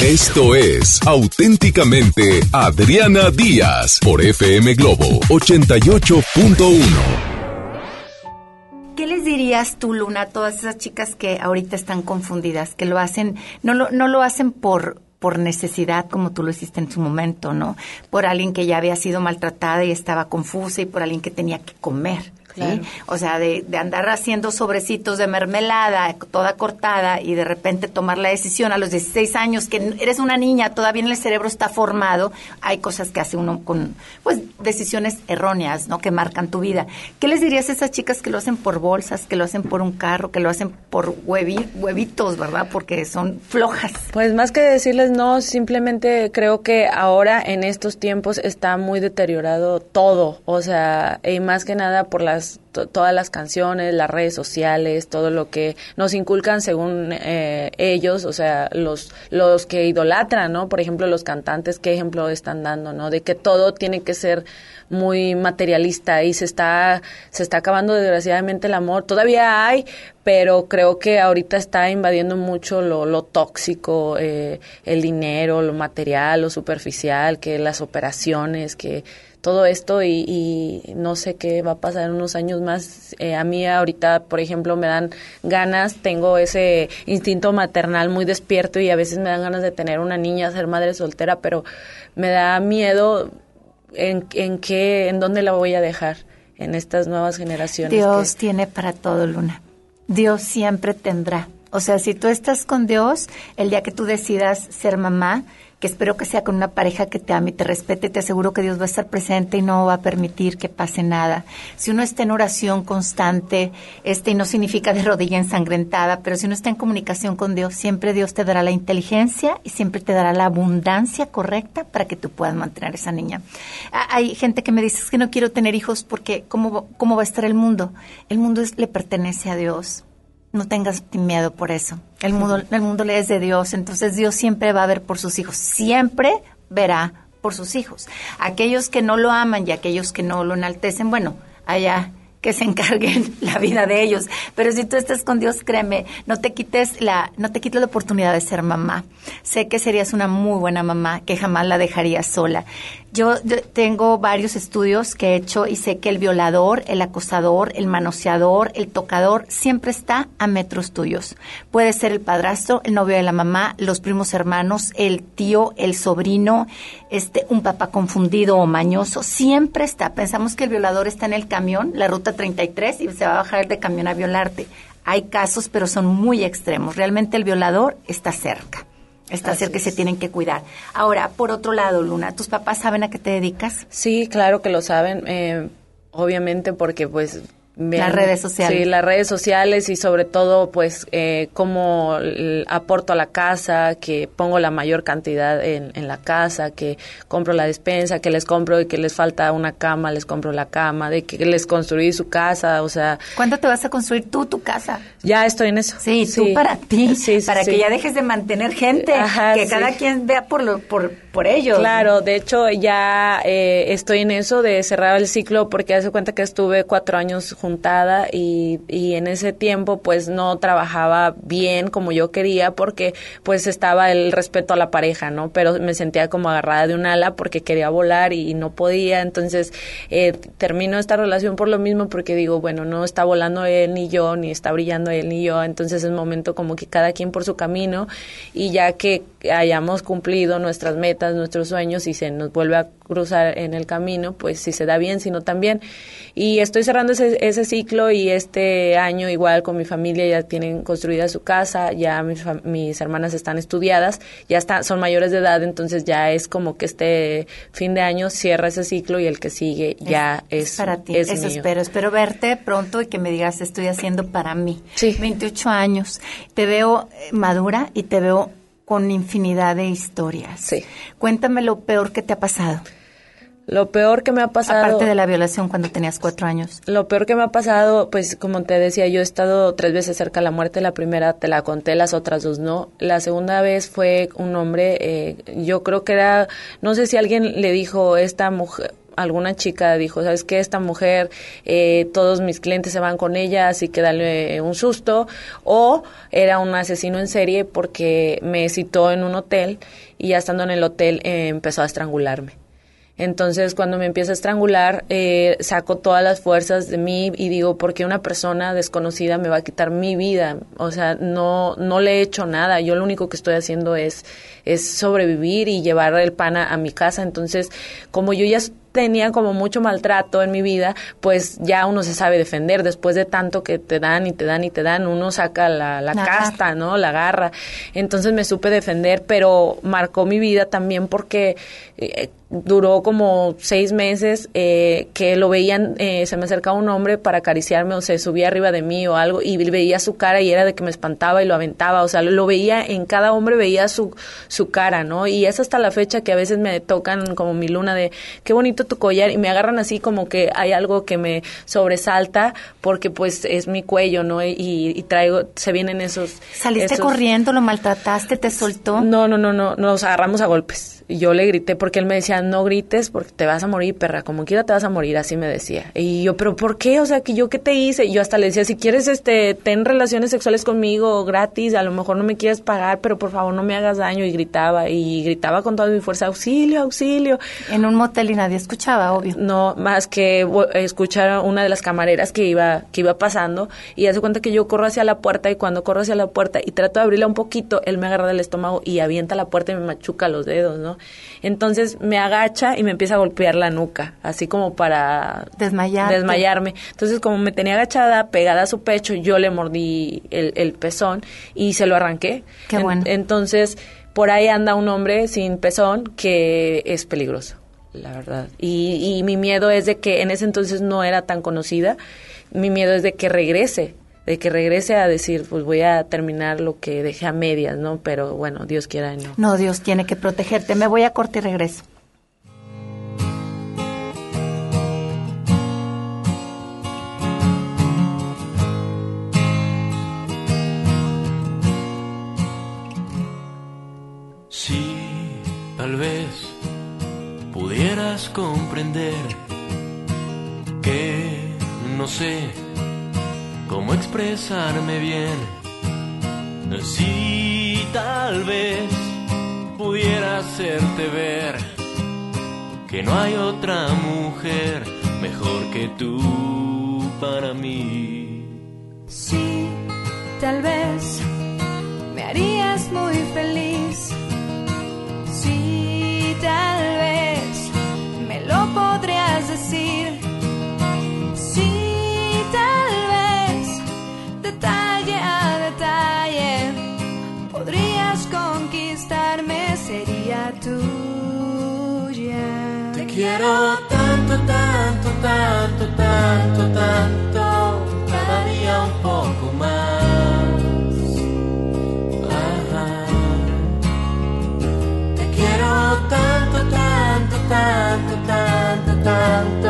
Esto es auténticamente Adriana Díaz por FM Globo 88.1. ¿Qué les dirías tú, Luna, a todas esas chicas que ahorita están confundidas, que lo hacen, no lo, no lo hacen por por necesidad, como tú lo hiciste en su momento, ¿no? Por alguien que ya había sido maltratada y estaba confusa y por alguien que tenía que comer. O sea, de, de andar haciendo sobrecitos de mermelada toda cortada y de repente tomar la decisión a los 16 años que eres una niña, todavía en el cerebro está formado, hay cosas que hace uno con, pues, decisiones erróneas, ¿no? Que marcan tu vida. ¿Qué les dirías a esas chicas que lo hacen por bolsas, que lo hacen por un carro, que lo hacen por huevi- huevitos, ¿verdad? Porque son flojas. Pues más que decirles no, simplemente creo que ahora en estos tiempos está muy deteriorado todo, o sea, y más que nada por las to- todas las canciones, las redes sociales, todo lo que nos inculcan según eh, ellos, o sea, los los que idolatran, ¿no? Por ejemplo, los cantantes, qué ejemplo están dando, ¿no? De que todo tiene que ser muy materialista y se está se está acabando desgraciadamente el amor. Todavía hay, pero creo que ahorita está invadiendo mucho lo, lo tóxico, eh, el dinero, lo material, lo superficial, que las operaciones, que todo esto y, y no sé qué va a pasar en unos años más. Eh, a mí ahorita, por ejemplo, me dan ganas, tengo ese instinto maternal muy despierto y a veces me dan ganas de tener una niña, ser madre soltera, pero me da miedo en, en qué, en dónde la voy a dejar en estas nuevas generaciones. Dios tiene para todo, Luna. Dios siempre tendrá. O sea, si tú estás con Dios, el día que tú decidas ser mamá, que espero que sea con una pareja que te ame y te respete, te aseguro que Dios va a estar presente y no va a permitir que pase nada. Si uno está en oración constante, este, y no significa de rodilla ensangrentada, pero si uno está en comunicación con Dios, siempre Dios te dará la inteligencia y siempre te dará la abundancia correcta para que tú puedas mantener a esa niña. Ah, Hay gente que me dice "Es que no quiero tener hijos porque ¿cómo, cómo va a estar el mundo? El mundo le pertenece a Dios. No tengas miedo por eso. El mundo, el mundo le es de Dios, entonces Dios siempre va a ver por sus hijos, siempre verá por sus hijos. Aquellos que no lo aman y aquellos que no lo enaltecen, bueno, allá que se encarguen la vida de ellos. Pero si tú estás con Dios, créeme, no te quites la, no te quites la oportunidad de ser mamá. Sé que serías una muy buena mamá, que jamás la dejarías sola. Yo, tengo varios estudios que he hecho y sé que el violador, el acosador, el manoseador, el tocador, siempre está a metros tuyos. Puede ser el padrastro, el novio de la mamá, los primos hermanos, el tío, el sobrino, este, un papá confundido o mañoso, siempre está. Pensamos que el violador está en el camión, la ruta 33, y se va a bajar de camión a violarte. Hay casos, pero son muy extremos. Realmente el violador está cerca. Está Así cerca y se tienen que cuidar. Ahora, por otro lado, Luna, ¿tus papás saben a qué te dedicas? Sí, claro que lo saben, eh, obviamente porque pues... Las redes sociales. Sí, las redes sociales y sobre todo pues eh, cómo aporto a la casa, que pongo la mayor cantidad en, en la casa, que compro la despensa, que les compro y que les falta una cama, les compro la cama, de que les construí su casa, o sea... ¿Cuándo te vas a construir tú tu casa? Ya estoy en eso. Sí, tú para ti, Sí, sí, para sí. que ya dejes de mantener gente, Ajá, que sí. cada quien vea por lo, por, por ellos. Claro, de hecho ya eh, estoy en eso de cerrar el ciclo porque hace cuenta que estuve cuatro años juntada y, y en ese tiempo pues no trabajaba bien como yo quería porque pues estaba el respeto a la pareja, ¿no? Pero me sentía como agarrada de un ala porque quería volar y, no podía, entonces eh, termino esta relación por lo mismo porque digo, bueno, no está volando él ni yo, ni está brillando él ni yo, entonces es momento como que cada quien por su camino y ya que hayamos cumplido nuestras metas, nuestros sueños y se nos vuelve a cruzar en el camino, pues si se da bien, si no también. Y estoy cerrando ese, ese ciclo y este año igual con mi familia ya tienen construida su casa, ya mis, mis hermanas están estudiadas, ya están, son mayores de edad, entonces ya es como que este fin de año cierra ese ciclo y el que sigue ya es, para ti. es Eso mío. espero. Espero verte pronto y que me digas, estoy haciendo para mí. 28 años. Te veo eh, madura y te veo con infinidad de historias. Cuéntame lo peor que te ha pasado. Lo peor que me ha pasado... Aparte de la violación cuando tenías cuatro años. Lo peor que me ha pasado, pues como te decía, yo he estado tres veces cerca de la muerte. La primera te la conté, las otras dos no. La segunda vez fue un hombre, eh, yo creo que era, no sé si alguien le dijo, esta mujer, alguna chica dijo, ¿sabes qué? Esta mujer, eh, todos mis clientes se van con ella, así que dale un susto. O era un asesino en serie porque me citó en un hotel y ya estando en el hotel eh, empezó a estrangularme. Entonces, cuando me empieza a estrangular, eh, saco todas las fuerzas de mí y digo, ¿por qué una persona desconocida me va a quitar mi vida? O sea, no, no le he hecho nada. Yo lo único que estoy haciendo es, es sobrevivir y llevar el pan a mi casa. Entonces, como yo ya tenía como mucho maltrato en mi vida, pues ya uno se sabe defender. Después de tanto que te dan y te dan y te dan, uno saca la, la La casta, ¿no? La garra. Entonces me supe defender, pero marcó mi vida también porque eh, duró como seis meses eh, que lo veían, eh, se me acercaba un hombre para acariciarme o se subía arriba de mí o algo y veía su cara y era de que me espantaba y lo aventaba, o sea, lo, lo veía en cada hombre veía su, su cara, ¿no? Y es hasta la fecha que a veces me tocan como mi luna de qué bonito tu collar y me agarran así como que hay algo que me sobresalta porque pues es mi cuello, ¿no? Y, y traigo, se vienen esos... ¿Saliste esos- corriendo, lo maltrataste, te soltó? no, no, no, no, nos agarramos a golpes. Y yo le grité porque él me decía, no grites porque te vas a morir, perra, como quiera te vas a morir, así me decía. Y yo, pero ¿por qué? O sea, que yo qué te hice? Y yo hasta le decía, si quieres, este, ten relaciones sexuales conmigo gratis, a lo mejor no me quieres pagar, pero por favor no me hagas daño. Y gritaba, y gritaba con toda mi fuerza, auxilio, auxilio. En un motel y nadie escuchaba, obvio. No, más que vo- escuchar a una de las camareras que iba, que iba pasando y hace cuenta que yo corro hacia la puerta y cuando corro hacia la puerta y trato de abrirla un poquito, él me agarra del estómago y avienta la puerta y me machuca los dedos, ¿no? Entonces me agacha y me empieza a golpear la nuca, así como para desmayarme. Entonces como me tenía agachada, pegada a su pecho, yo le mordí el, el pezón y se lo arranqué. Qué En- bueno. entonces por ahí anda un hombre sin pezón que es peligroso la verdad. Y, y mi miedo es de que en ese entonces no era tan conocida, mi miedo es de que regrese, de que regrese a decir, pues voy a terminar lo que dejé a medias, ¿no? Pero bueno, Dios quiera y no. No, Dios tiene que protegerte. Me voy a corte y regreso. Si tal vez pudieras comprender que no sé cómo expresarme bien. Si tal vez pudiera hacerte ver que no hay otra mujer mejor que tú para mí. Sí, tal vez me harías muy quiero tanto, tanto, tanto, tanto, tanto, cada día un poco más. Te quiero tanto, tanto, tanto, tanto, tanto,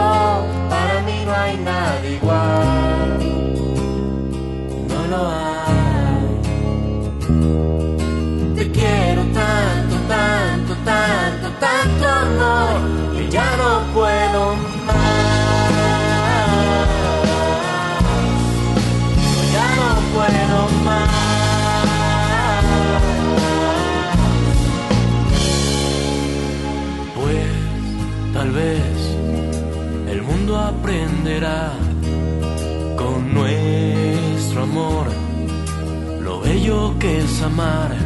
con nuestro amor lo bello que es amar.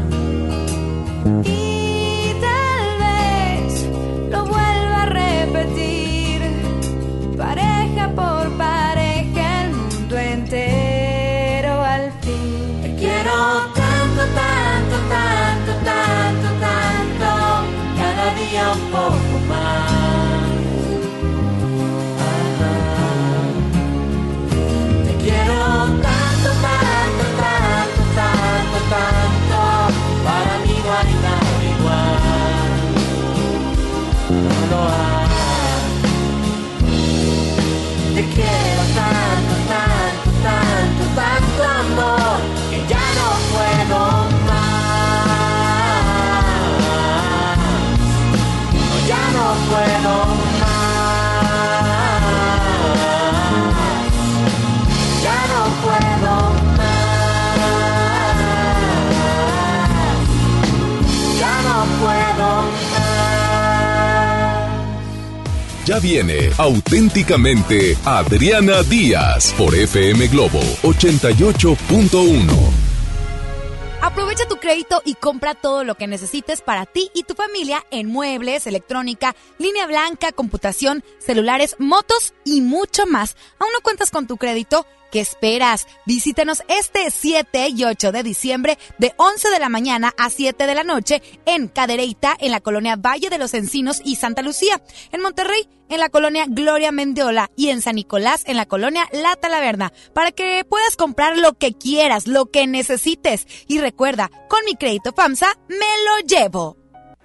Viene auténticamente Adriana Díaz por FM Globo 88.1. Aprovecha tu crédito y compra todo lo que necesites para ti y tu familia en muebles, electrónica, línea blanca, computación, celulares, motos y mucho más. ¿Aún no cuentas con tu crédito? ¿Qué esperas? Visítanos este 7 y 8 de diciembre de 11 de la mañana a 7 de la noche en Cadereyta, en la colonia Valle de los Encinos y Santa Lucía. En Monterrey, en la colonia Gloria Mendiola y en San Nicolás, en la colonia La Talaverna, para que puedas comprar lo que quieras, lo que necesites. Y recuerda, con mi crédito FAMSA me lo llevo.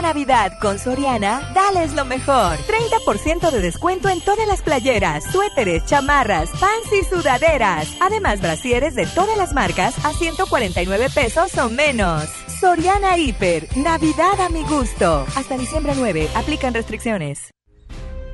Navidad con Soriana, dales lo mejor. 30% de descuento en todas las playeras, suéteres, chamarras, pants y sudaderas. Además, brasieres de todas las marcas a 149 pesos o menos. Soriana Hiper, Navidad a mi gusto. Hasta diciembre 9, aplican restricciones.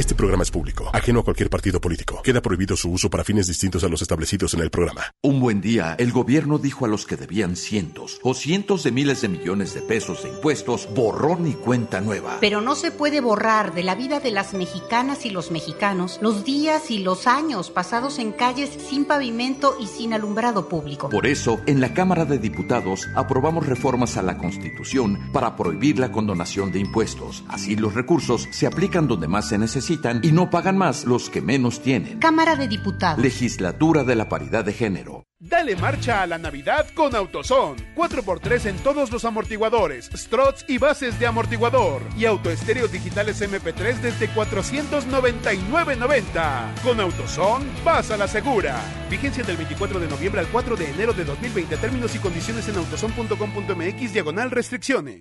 Este programa es público, ajeno a cualquier partido político. Queda prohibido su uso para fines distintos a los establecidos en el programa. Un buen día, el gobierno dijo a los que debían cientos o cientos de miles de millones de pesos de impuestos, borrón y cuenta nueva. Pero no se puede borrar de la vida de las mexicanas y los mexicanos los días y los años pasados en calles sin pavimento y sin alumbrado público. Por eso, en la Cámara de Diputados aprobamos reformas a la Constitución para prohibir la condonación de impuestos. Así los recursos se aplican donde más se necesitan y no pagan más los que menos tienen. Cámara de Diputados. Legislatura de la Paridad de Género. Dale marcha a la Navidad con AutoZone. 4x3 en todos los amortiguadores, struts y bases de amortiguador. Y autoestéreos digitales MP3 desde 499.90. Con AutoZone, vas a la segura. Vigencia del 24 de noviembre al 4 de enero de 2020. Términos y condiciones en autozone.com.mx diagonal restricciones.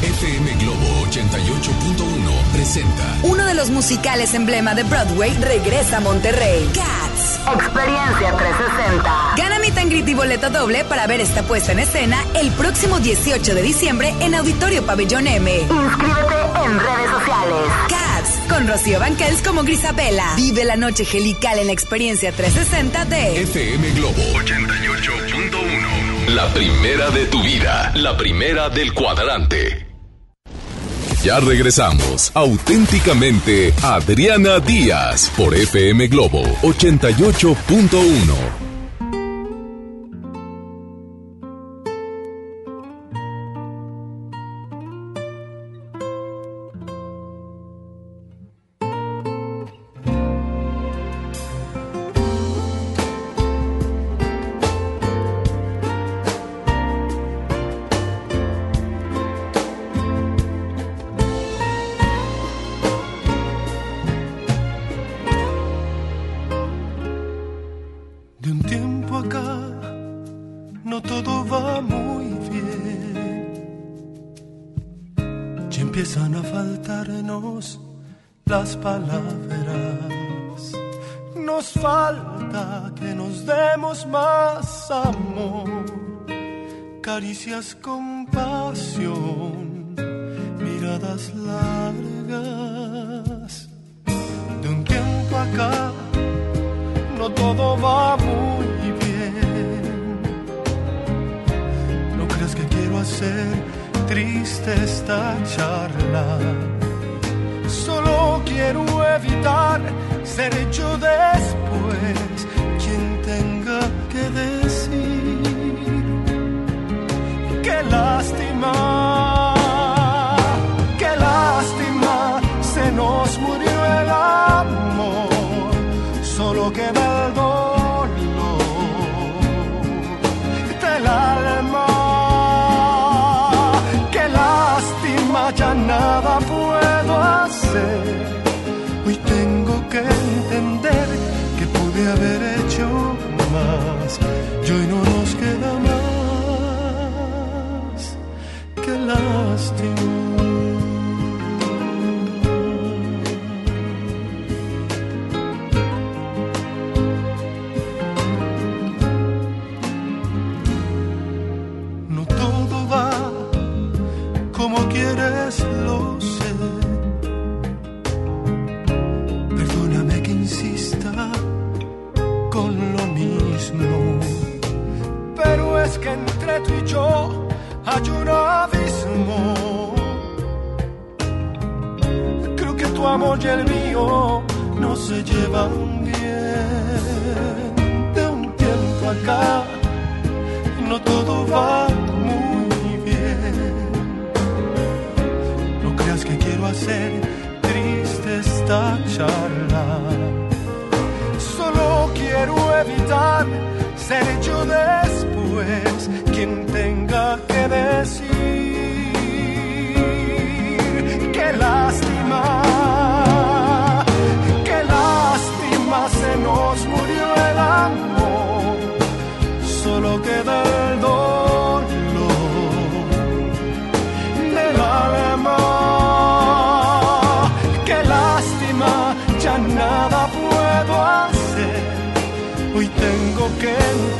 FM Globo 88.1 presenta Uno de los musicales emblema de Broadway regresa a Monterrey. Cats. Experiencia 360. Gana mi tangrit y boleto doble para ver esta puesta en escena el próximo 18 de diciembre en Auditorio Pabellón M. Inscríbete en redes sociales. Cats, con Rocío Banquels como Grisabela. Vive la noche gelical en la experiencia 360 de FM Globo 88.1. La primera de tu vida, la primera del cuadrante. Ya regresamos, auténticamente Adriana Díaz por FM Globo 88.1.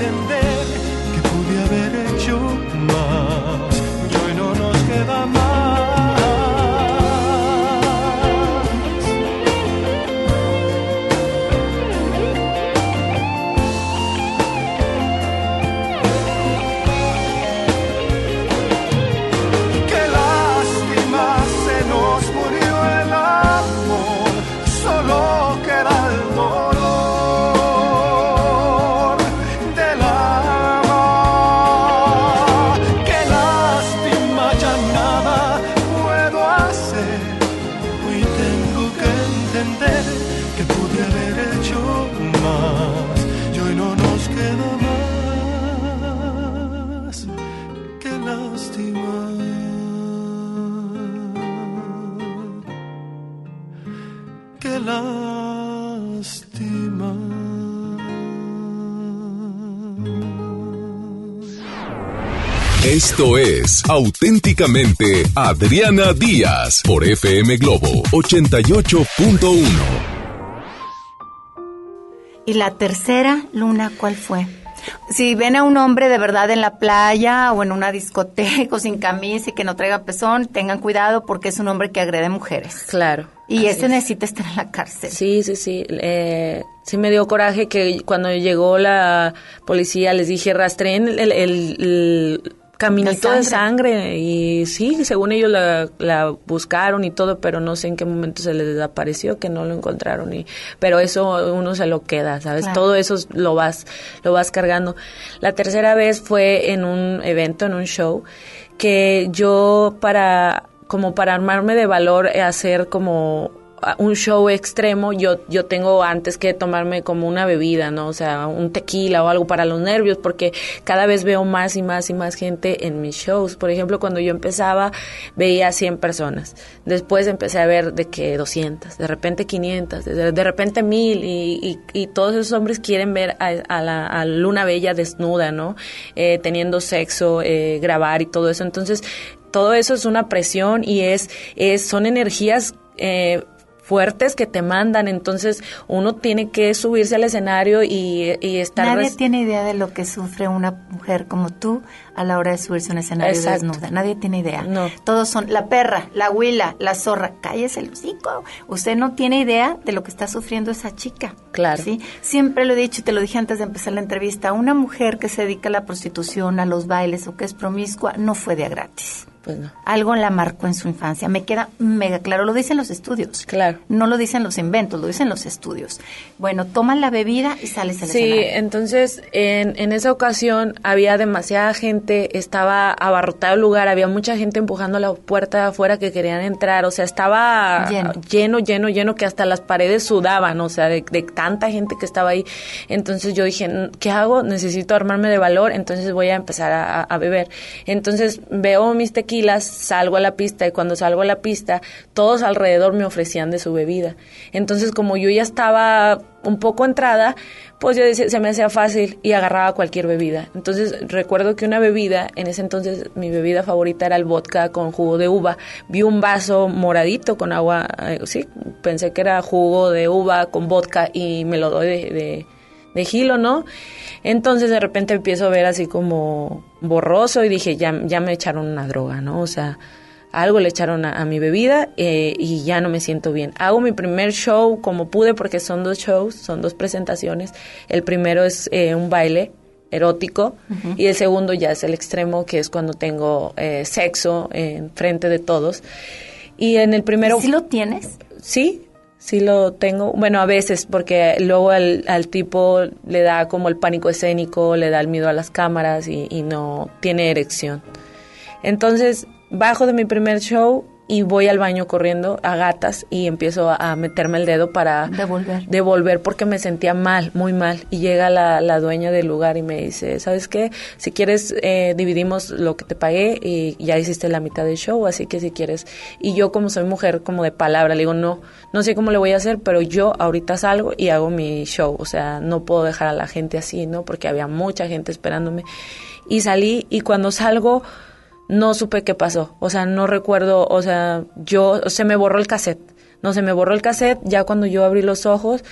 entender que Esto es auténticamente Adriana Díaz por FM Globo 88.1. Y la tercera luna, ¿cuál fue? Si ven a un hombre de verdad en la playa o en una discoteca o sin camisa y que no traiga pezón, tengan cuidado porque es un hombre que agrede mujeres. Claro. Y ese es. necesita estar en la cárcel. Sí, sí, sí. Eh, sí me dio coraje que cuando llegó la policía les dije rastreen el, el- el caminito de sangre. y sí, según ellos la, la buscaron y todo, pero no sé en qué momento se les desapareció, que no lo encontraron. y Pero eso uno se lo queda, ¿sabes? Claro. Todo eso lo vas, lo vas cargando. La tercera vez fue en un evento, en un show, que yo para como para armarme de valor eh, hacer como un show extremo, yo, yo tengo antes que tomarme como una bebida, ¿no? O sea, un tequila o algo para los nervios, porque cada vez veo más y más y más gente en mis shows. Por ejemplo, cuando yo empezaba, veía 100 personas. Después empecé a ver de que 200, de repente 500, de, repente 1000, y, y, y todos esos hombres quieren ver a, la Luna Bella desnuda, ¿no? Eh, teniendo sexo, eh, grabar y todo eso. Entonces, todo eso es una presión y es, es son energías eh, fuertes que te mandan, entonces uno tiene que subirse al escenario y, y estar... Nadie tiene idea de lo que sufre una mujer como tú a la hora de subirse a un escenario Exacto. desnuda. Nadie tiene idea. No. Todos son la perra, la huila, la zorra. Cállese el hocico. Usted no tiene idea de lo que está sufriendo esa chica. Claro. ¿sí? Siempre lo he dicho y te lo dije antes de empezar la entrevista. Una mujer que se dedica a la prostitución, a los bailes o que es promiscua, no fue de a gratis. Pues no. Algo la marcó en su infancia. Me queda mega claro. Lo dicen los estudios. Claro. No lo dicen los inventos, lo dicen los estudios. Bueno, toman la bebida y sales al Sí, escenario. entonces en, en esa ocasión había demasiada gente, estaba abarrotado el lugar, había mucha gente empujando la puerta de afuera que querían entrar, o sea, estaba Lleno. lleno, lleno, lleno, que hasta las paredes sudaban, o sea, de, de tanta gente que estaba ahí. Entonces yo dije, "Mm, ¿qué hago? Necesito armarme de valor, entonces voy a empezar a, a beber. Entonces veo mis tequilas, salgo a la pista y cuando salgo a la pista, todos alrededor me ofrecían de su bebida. Entonces como yo ya estaba un poco entrada, pues yo decía, se me hacía fácil y agarraba cualquier bebida. Entonces recuerdo que una bebida, en ese entonces mi bebida favorita era el vodka con jugo de uva. Vi un vaso moradito con agua, eh, sí, pensé que era jugo de uva con vodka y me lo doy de, de, de gilo, ¿no? Entonces de repente empiezo a ver así como borroso y dije, ya, ya me echaron una droga, ¿no? O sea, algo le echaron a, a mi bebida eh, y ya no me siento bien. Hago mi primer show como pude porque son dos shows, son dos presentaciones. El primero es eh, un baile erótico y el segundo ya es el extremo que es cuando tengo eh, sexo en frente de todos. Y en el primero... ¿Sí lo tienes? Sí, sí lo tengo. Bueno, a veces, porque luego al, al tipo le da como el pánico escénico, le da el miedo a las cámaras y, y no tiene erección. Entonces, bajo de mi primer show y voy al baño corriendo a gatas y empiezo a, a meterme el dedo para Devolver. devolver porque me sentía mal, muy mal. Y llega la, la dueña del lugar y me dice, ¿sabes qué? Si quieres, eh, dividimos lo que te pagué y ya hiciste la mitad del show, así que si quieres. Y yo como soy mujer como de palabra, le digo, no, no sé cómo le voy a hacer, pero yo ahorita salgo y hago mi show. O sea, no puedo dejar a la gente así, ¿no? Porque había mucha gente esperándome. Y salí y cuando salgo no supe qué pasó. O sea, no recuerdo, o sea, yo, se me borró el cassette. No, se me borró el cassette. Ya cuando yo abrí los ojos,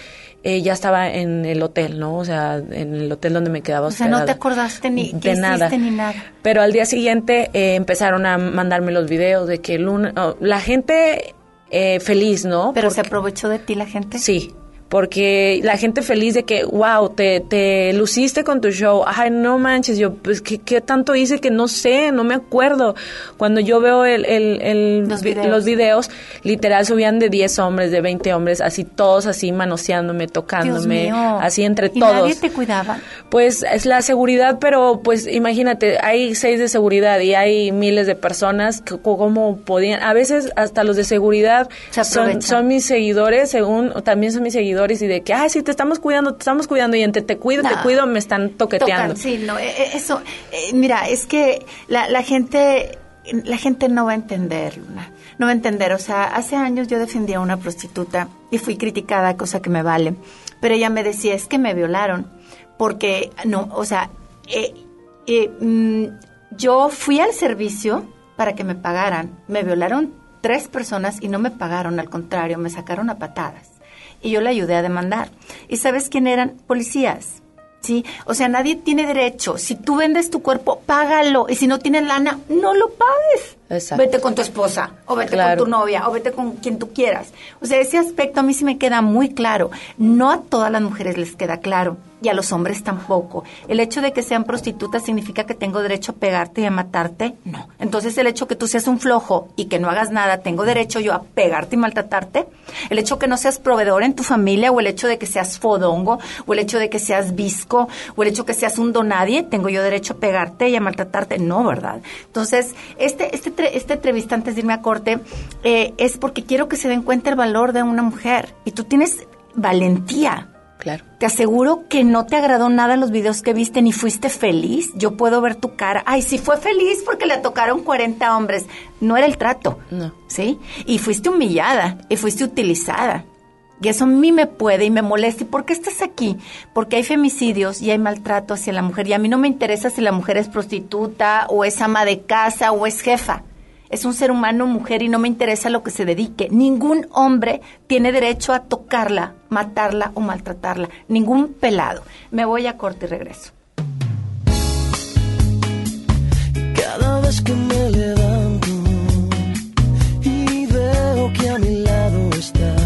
eh, ya estaba en el hotel, ¿no? O sea, en el hotel donde me quedaba O sea, no te acordaste ni De nada. hiciste ni nada. Pero al día siguiente eh, empezaron a mandarme los videos de que luna, oh, la gente eh, feliz, ¿no? ¿Pero Porque- se aprovechó de ti la gente? Sí, porque la gente feliz de que, wow, te, te luciste con tu show. Ay, no manches, yo, pues, ¿qué, qué tanto hice que no sé, no me acuerdo? Cuando yo veo el, el, el- Los vi- videos. los videos, literal subían de 10 hombres, de 20 hombres, así todos así manoseándome, tocándome, así entre ¿Y todos. nadie te cuidaba? Pues es la seguridad, pero pues imagínate, hay seis de seguridad y hay miles de personas, que- ¿cómo podían? A veces hasta los de seguridad Se son, son mis seguidores, según, también son mis seguidores y de que, ay, sí, te estamos cuidando, te estamos cuidando y entre te cuido, te No. cuido, me están toqueteando. Tocan, sí, no, eh, eh, eso, eh, mira, es que la, la gente, la gente no va a entender, Luna, no va a entender, o sea, hace años yo defendía a una prostituta y fui criticada, cosa que me vale, pero ella me decía, es que me violaron, porque, no, o sea, eh, eh, mm, yo fui al servicio para que me pagaran, me violaron tres personas y no me pagaron, al contrario, me sacaron a patadas y yo le ayudé a demandar. ¿Y sabes quién eran? Policías. ¿Sí? O sea, nadie tiene derecho. Si tú vendes tu cuerpo, págalo. Y si no tienes lana, no lo pagues. Exacto. Vete con tu esposa, o vete Claro. con tu novia, o vete con quien tú quieras. O sea, ese aspecto a mí sí me queda muy claro. No a todas las mujeres les queda claro, y a los hombres tampoco. El hecho de que sean prostitutas significa que tengo derecho a pegarte y a matarte. No. Entonces, el hecho que tú seas un flojo y que no hagas nada, tengo derecho yo a pegarte y maltratarte. El hecho que no seas proveedor en tu familia, o el hecho de que seas fodongo, o el hecho de que seas visco, o el hecho que seas un donadie, tengo yo derecho a pegarte y a maltratarte. No, ¿verdad? Entonces, este, este, esta entrevista antes de irme a corte eh, es porque quiero que se den cuenta el valor de una mujer. Y tú tienes valentía. Claro. Te aseguro que no te agradó nada los videos que viste ni fuiste feliz. Yo puedo ver tu cara. Ay, sí fue feliz porque le tocaron 40 hombres. No era el trato. No. ¿Sí? Y fuiste humillada y fuiste utilizada. Y eso a mí me puede y me molesta. ¿Y por qué estás aquí? Porque hay femicidios y hay maltrato hacia la mujer. Y a mí no me interesa si la mujer es prostituta o es ama de casa o es jefa es un ser humano, mujer, y no me interesa lo que se dedique. Ningún hombre tiene derecho a tocarla, matarla o maltratarla. Ningún pelado. Me voy a corte y regreso. Cada vez que me levanto y veo que a mi lado está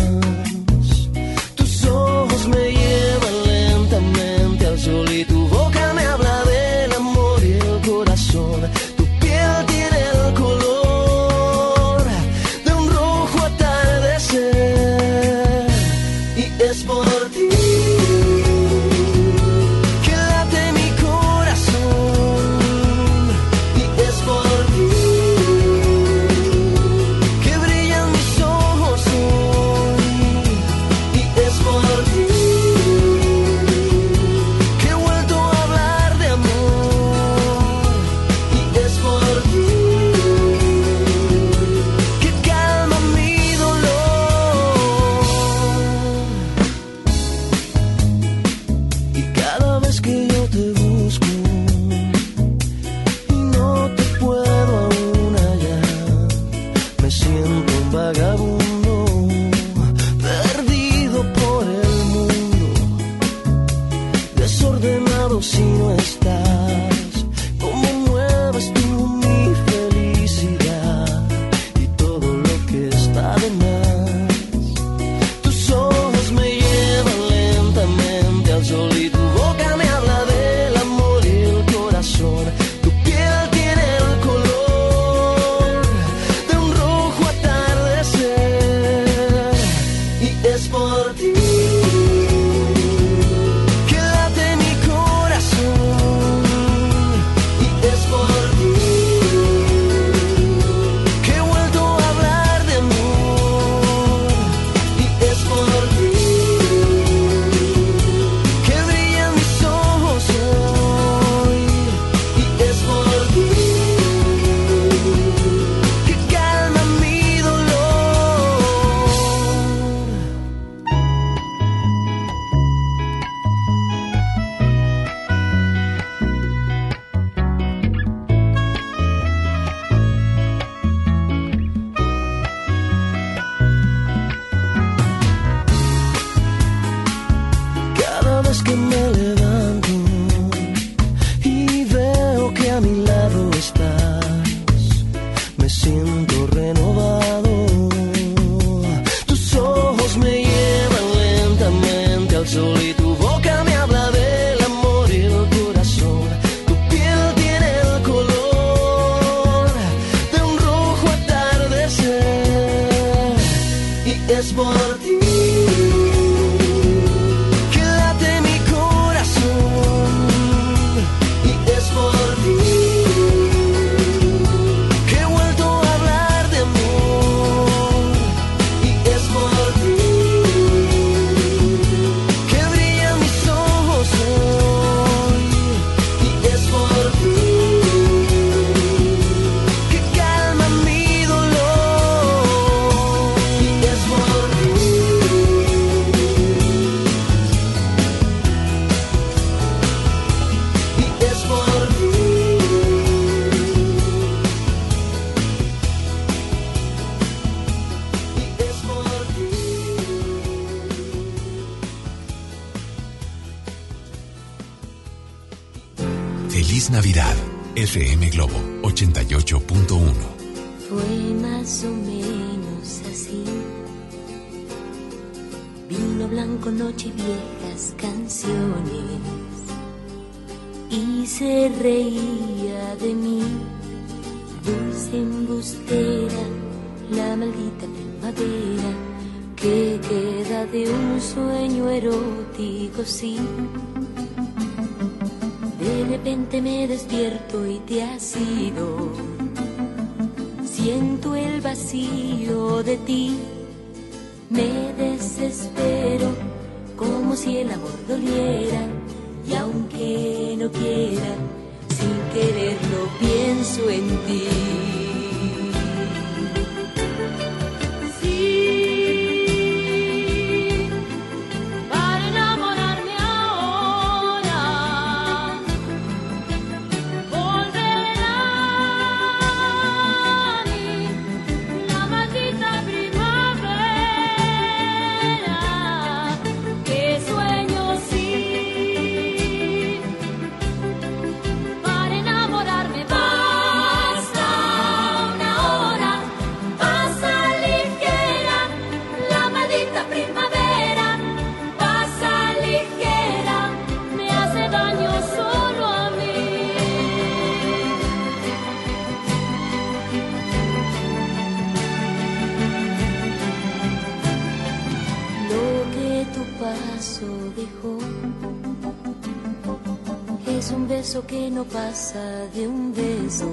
Beso que no pasa de un beso,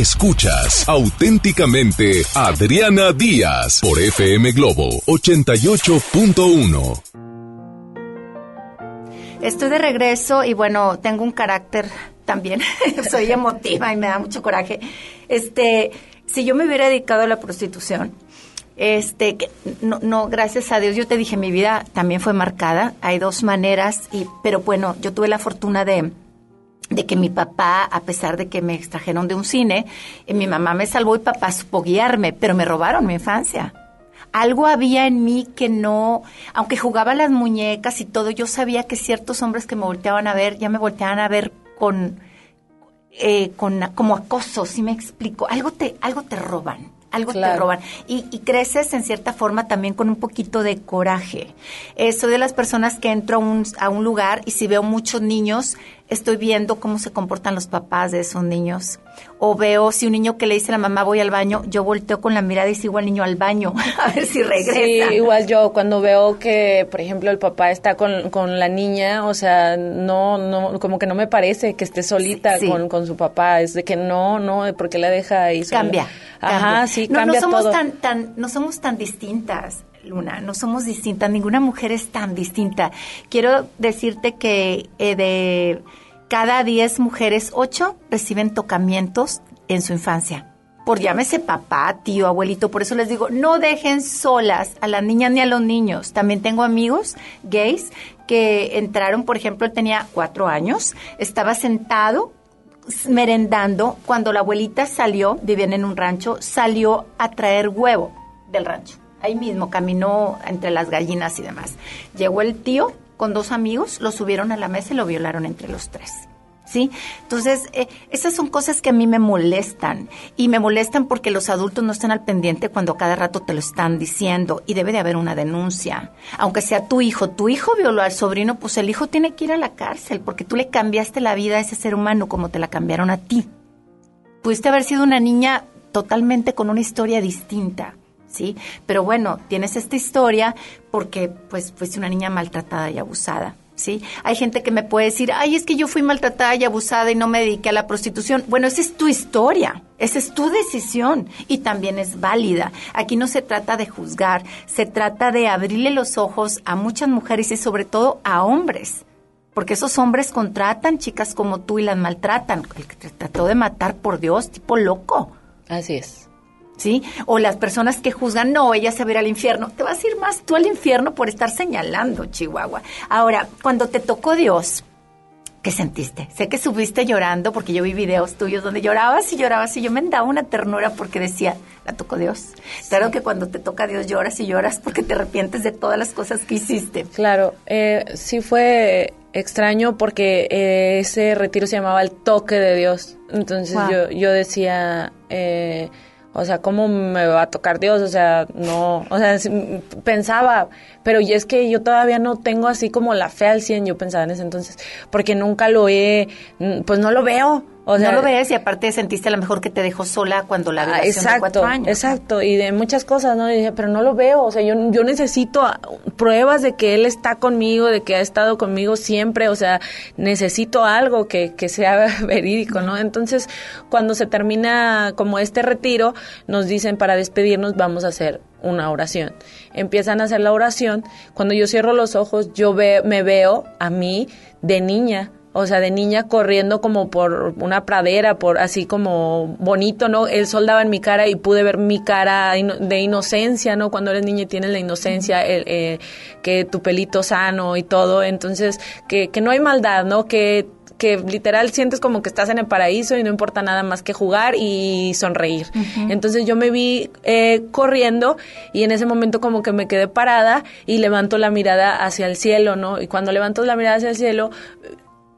Escuchas auténticamente Adriana Díaz por FM Globo 88.1. Estoy de regreso y bueno, tengo un carácter también. Soy emotiva y me da mucho coraje. Este, si yo me hubiera dedicado a la prostitución, este, no, no, gracias a Dios, yo te dije, mi vida también fue marcada. Hay dos maneras, y, pero bueno, yo tuve la fortuna de, de que mi papá, a pesar de que me extrajeron de un cine, eh, mi mamá me salvó y papá supo guiarme, pero me robaron mi infancia. Algo había en mí que no, aunque jugaba las muñecas y todo, yo sabía que ciertos hombres que me volteaban a ver, ya me volteaban a ver con, eh, con como acoso, si me explico. Algo te, algo te roban algo te roban. Y, y creces en cierta forma también con un poquito de coraje. Eh, soy de las personas que entro a un, a un lugar y si veo muchos niños, estoy viendo cómo se comportan los papás de esos niños. O veo si un niño que le dice a la mamá voy al baño, yo volteo con la mirada y sigo al niño al baño a ver si regresa. Sí, igual yo cuando veo que, por ejemplo, el papá está con, con la niña, o sea, no, no, como que no me parece que esté solita Sí, sí. Con, con su papá, es de que no, no, porque la deja ahí sola. Cambia. Ajá, cambia. sí, no, cambia no somos todo. tan, tan, no somos tan distintas. Luna, no somos distintas, ninguna mujer es tan distinta. Quiero decirte que eh, de cada 10 mujeres, 8 reciben tocamientos en su infancia. Por llámese papá, tío, abuelito. Por eso les digo, no dejen solas a las niñas ni a los niños. También tengo amigos gays que entraron, por ejemplo, tenía cuatro años, estaba sentado merendando cuando la abuelita salió, vivían en un rancho, salió a traer huevo del rancho. Ahí mismo caminó entre las gallinas y demás. Llegó el tío con dos amigos, lo subieron a la mesa y lo violaron entre los tres. ¿sí? Entonces, eh, esas son cosas que a mí me molestan y me molestan porque los adultos no están al pendiente cuando cada rato te lo están diciendo y debe de haber una denuncia. Aunque sea tu hijo, tu hijo violó al sobrino, pues el hijo tiene que ir a la cárcel porque tú le cambiaste la vida a ese ser humano como te la cambiaron a ti. Pudiste haber sido una niña totalmente con una historia distinta. ¿Sí? Pero bueno, tienes esta historia porque pues fuiste una niña maltratada y abusada. ¿sí? Hay gente que me puede decir, ay, es que yo fui maltratada y abusada y no me dediqué a la prostitución. Bueno, esa es tu historia, esa es tu decisión y también es válida. Aquí no se trata de juzgar, se trata de abrirle los ojos a muchas mujeres y sobre todo a hombres. Porque esos hombres contratan chicas como tú y las maltratan. El que te trató de matar por Dios, tipo loco. Así es. ¿Sí? O las personas que juzgan, no, ella se va a ir al infierno. Te vas a ir más tú al infierno por estar señalando, Chihuahua. Ahora, cuando te tocó Dios, ¿qué sentiste? Sé que subiste llorando porque yo vi videos tuyos donde llorabas y llorabas y yo me daba una ternura porque decía, la tocó Dios. Claro que cuando te toca Dios lloras y lloras porque te arrepientes de todas las cosas que hiciste. Claro, eh, sí fue extraño porque eh, ese retiro se llamaba el toque de Dios. Entonces yo, yo decía... Eh, o sea, ¿cómo me va a tocar Dios? O sea, no, o sea, pensaba, pero es que yo todavía no tengo así como la fe al 100, yo pensaba en ese entonces, porque nunca lo he, pues no lo veo, no lo ves y aparte sentiste a lo mejor que te dejó sola cuando la violación exacto, de cuatro años. Exacto, y de muchas cosas, ¿no? dije, pero no lo veo, o sea, yo, yo necesito pruebas de que él está conmigo, de que ha estado conmigo siempre, o sea, necesito algo que, que sea verídico, ¿no? Entonces, cuando se termina como este retiro, nos dicen para despedirnos vamos a hacer una oración. Empiezan a hacer la oración. Cuando yo cierro los ojos, yo ve, me veo a mí de niña o sea, de niña corriendo como por una pradera, por así como bonito, ¿no? El sol daba en mi cara y pude ver mi cara de inocencia, ¿no? Cuando eres niña y tienes la inocencia, eh, que tu pelito sano y todo, entonces, que, que no hay maldad, ¿no? Que que literal sientes como que estás en el paraíso y no importa nada más que jugar y sonreír. Entonces yo me vi eh, corriendo y en ese momento como que me quedé parada y levanto la mirada hacia el cielo, ¿no? Y cuando levanto la mirada hacia el cielo,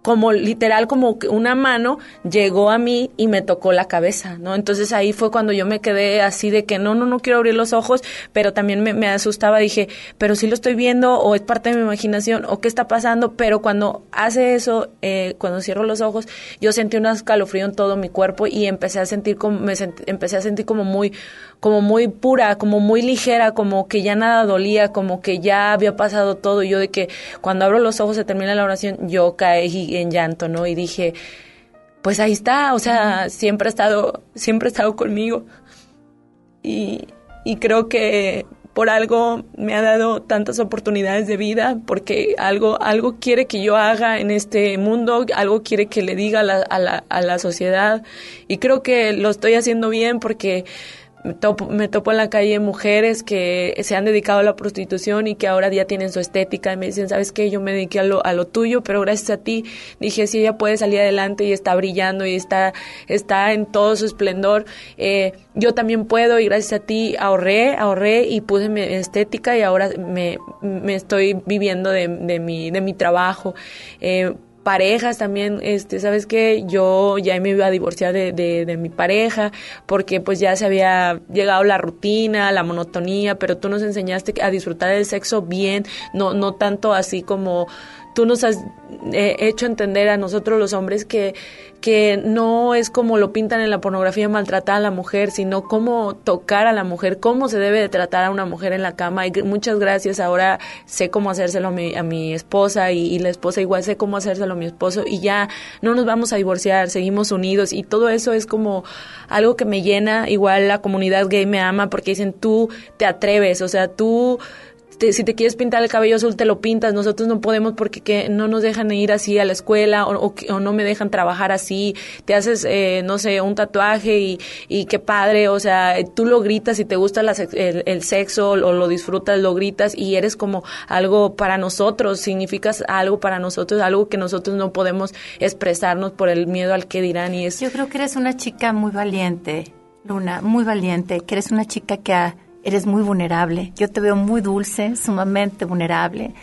como literal como una mano llegó a mí y me tocó la cabeza, ¿no? Entonces ahí fue cuando yo me quedé así de que no, no, no quiero abrir los ojos, pero también me, asustaba, dije, pero sí lo estoy viendo o es parte de mi imaginación o qué está pasando, pero cuando hace eso, eh, cuando cierro los ojos, yo sentí un escalofrío en todo mi cuerpo y empecé a sentir como, me empecé a sentir como muy, como muy pura, como muy ligera, como que ya nada dolía, como que ya había pasado todo. Yo de que cuando abro los ojos se termina la oración, yo caí en llanto, ¿no? Y dije, pues ahí está, o sea, siempre ha estado, siempre ha estado conmigo. Y, y creo que por algo me ha dado tantas oportunidades de vida, porque algo, algo quiere que yo haga en este mundo, algo quiere que le diga a la, a la, a la sociedad. Y creo que lo estoy haciendo bien porque me topo, me topo en la calle mujeres que se han dedicado a la prostitución y que ahora ya tienen su estética y me dicen, ¿sabes qué? Yo me dediqué a lo, a lo tuyo, pero gracias a ti dije, si ella puede salir adelante y está brillando y está, está en todo su esplendor, eh, yo también puedo y gracias a ti ahorré, ahorré y puse mi estética y ahora me, me estoy viviendo de, de, mi, de mi trabajo. Eh, parejas también, este, ¿sabes qué? Yo ya me iba a divorciar de, de, de, mi pareja porque pues ya se había llegado la rutina, la monotonía, pero tú nos enseñaste a disfrutar del sexo bien, no, no tanto así como tú nos has eh, hecho entender a nosotros los hombres que, que no es como lo pintan en la pornografía maltratar a la mujer, sino cómo tocar a la mujer, cómo se debe de tratar a una mujer en la cama. Y muchas gracias, ahora sé cómo hacérselo a mi, a mi esposa y, y, la esposa igual sé cómo hacérselo a mi esposo. Y ya no nos vamos a divorciar, seguimos unidos. Y todo eso es como algo que me llena, igual la comunidad gay me ama porque dicen tú te atreves, o sea, tú si te quieres pintar el cabello azul, te lo pintas. Nosotros no podemos porque que no nos dejan ir así a la escuela o, o, no me dejan trabajar así. Te haces, eh, no sé, un tatuaje y, qué padre. O sea, tú lo gritas y te gusta el, sexo o lo disfrutas, lo gritas y eres como algo para nosotros. Significas algo para nosotros, algo que nosotros no podemos expresarnos por el miedo al que dirán. Y es... Yo creo que eres una chica muy valiente, Luna, muy valiente, que eres una chica que ha eres muy vulnerable. Yo te veo muy dulce, sumamente vulnerable.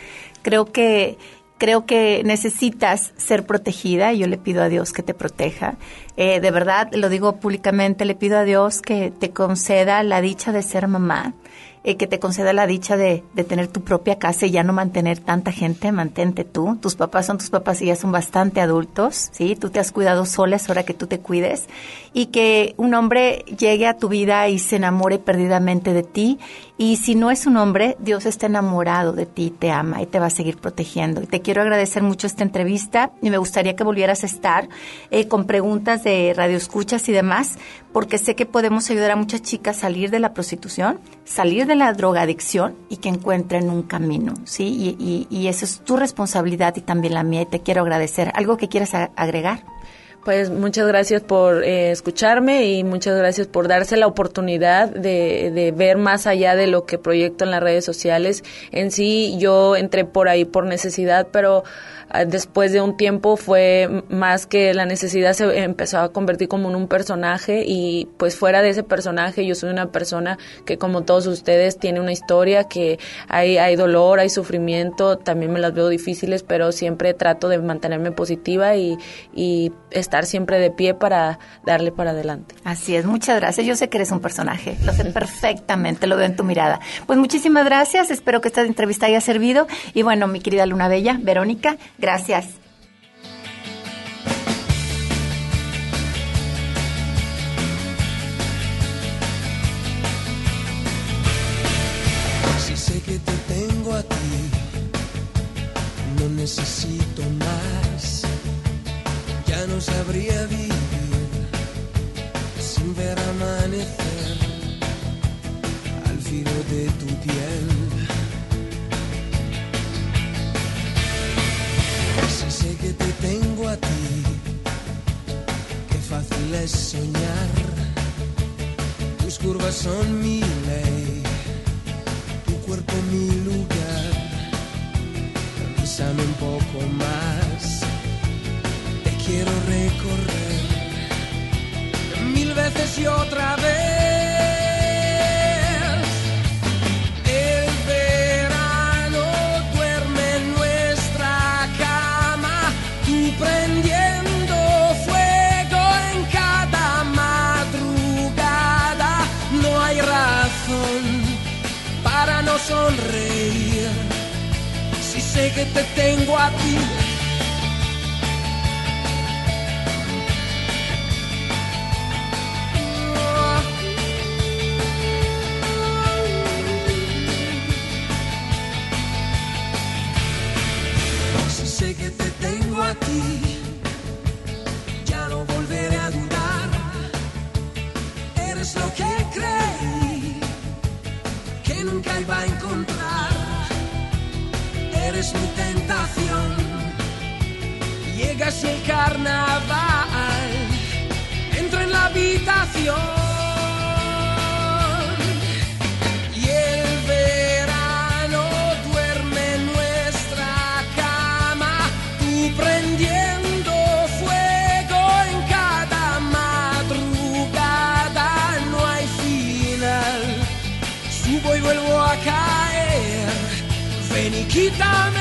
Creo que creo que necesitas ser protegida y yo le pido a Dios que te proteja. Eh, de verdad, lo digo públicamente, le pido a Dios que te conceda la dicha de ser mamá, eh, que te conceda la dicha de, de, tener tu propia casa y ya no mantener tanta gente, mantente tú. Tus papás son tus papás y ya son bastante adultos, ¿sí? Tú te has cuidado sola, es hora que tú te cuides. Y que un hombre llegue a tu vida y se enamore perdidamente de ti. Y si no es un hombre, Dios está enamorado de ti, te ama y te va a seguir protegiendo. Y te quiero agradecer mucho esta entrevista y me gustaría que volvieras a estar eh, con preguntas de radioescuchas y demás, porque sé que podemos ayudar a muchas chicas a salir de la prostitución, salir de la drogadicción y que encuentren un camino, ¿sí? Y, y, y eso es tu responsabilidad y también la mía y te quiero agradecer. ¿Algo que quieras agregar? Pues muchas gracias por eh, escucharme y muchas gracias por darse la oportunidad de, de, ver más allá de lo que proyecto en las redes sociales. En sí, yo entré por ahí por necesidad, pero después de un tiempo fue más que la necesidad se empezó a convertir como en un personaje y pues fuera de ese personaje yo soy una persona que como todos ustedes tiene una historia que hay, hay dolor, hay sufrimiento, también me las veo difíciles, pero siempre trato de mantenerme positiva y, y estar siempre de pie para darle para adelante. Así es, muchas gracias. Yo sé que eres un personaje, lo sé perfectamente, lo veo en tu mirada. Pues muchísimas gracias, espero que esta entrevista haya servido y bueno, mi querida Luna Bella, Verónica, Gracias. Sé que te tengo a ti, no necesito más. Ya no sabría vivir sin ver amanecer al filo de tu piel. Sé que te tengo a ti, qué fácil es soñar. Tus curvas son mi ley, tu cuerpo mi lugar. Bésame un poco más, te quiero recorrer mil veces y otra vez. Sé que te tengo a ti. Eres mi tentación. Llegas el carnaval entra en la habitación. Ven y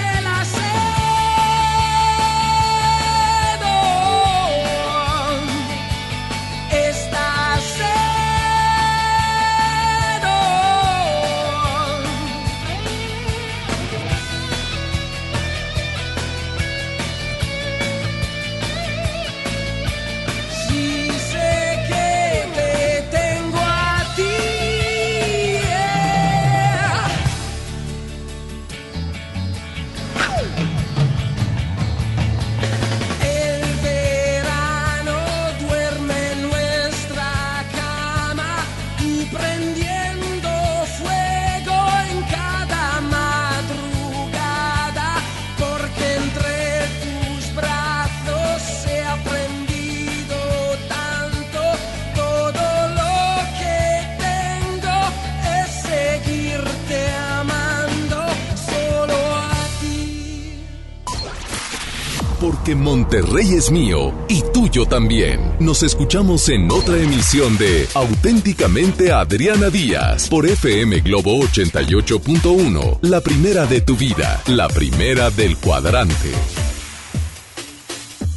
Monterrey es mío y tuyo también. Nos escuchamos en otra emisión de Auténticamente Adriana Díaz por FM Globo 88.1, la primera de tu vida, la primera del cuadrante.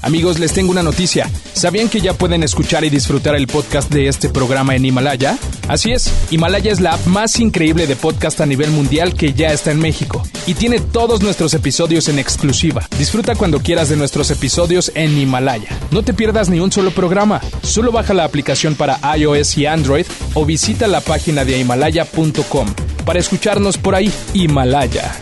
Amigos, les tengo una noticia. ¿Sabían que ya pueden escuchar y disfrutar el podcast de este programa en Himalaya? Así es, Himalaya es la app más increíble de podcast a nivel mundial que ya está en México y tiene todos nuestros episodios en exclusiva. Disfruta cuando quieras de nuestros episodios en Himalaya. No te pierdas ni un solo programa. Solo baja la aplicación para iOS y Android o visita la página de himalaya.com para escucharnos por ahí. Himalaya.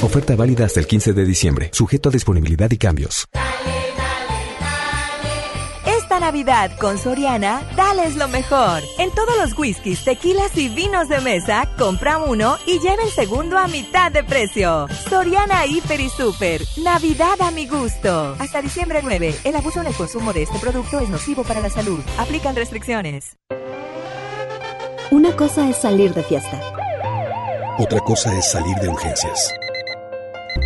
Oferta válida hasta el 15 de diciembre, sujeto a disponibilidad y cambios. Esta Navidad con Soriana, dales lo mejor. En todos los whiskies, tequilas y vinos de mesa, compra uno y lleva el segundo a mitad de precio. Soriana Hiper y Super. Navidad a mi gusto. Hasta diciembre 9. El abuso en el consumo de este producto es nocivo para la salud. Aplican restricciones. Una cosa es salir de fiesta. Otra cosa es salir de urgencias.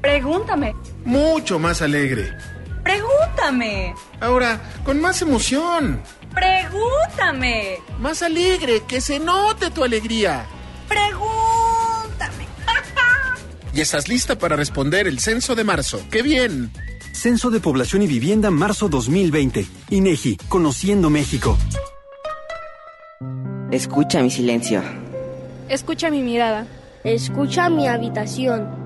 Pregúntame. Mucho más alegre. Pregúntame. Ahora, con más emoción. Pregúntame. Más alegre, que se note tu alegría. Pregúntame. Y estás lista para responder el censo de marzo. ¡Qué bien! Censo de Población y Vivienda marzo 2020. INEGI, Conociendo México. Escucha mi silencio. Escucha mi mirada. Escucha mi habitación.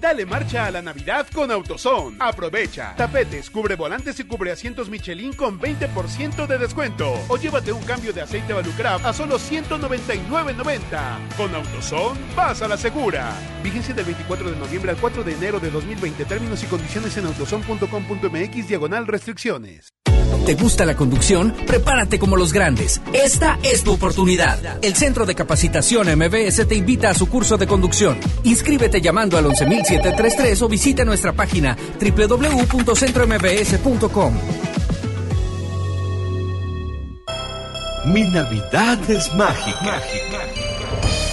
Dale marcha a la Navidad con AutoZone. Aprovecha. Tapetes, cubre volantes y cubre asientos Michelin con 20% de descuento. O llévate un cambio de aceite Valucraft a solo 199.90. Con AutoZone, vas a la segura. Vigencia del 24 de noviembre al 4 de enero de 2020. Términos y condiciones en autozone.com.mx diagonal restricciones. ¿Te gusta la conducción? Prepárate como los grandes. Esta es tu oportunidad. El Centro de Capacitación MBS te invita a su curso de conducción. Inscríbete llamando al 11733 o visita nuestra página www.centrombs.com. Mi Navidad es mágica.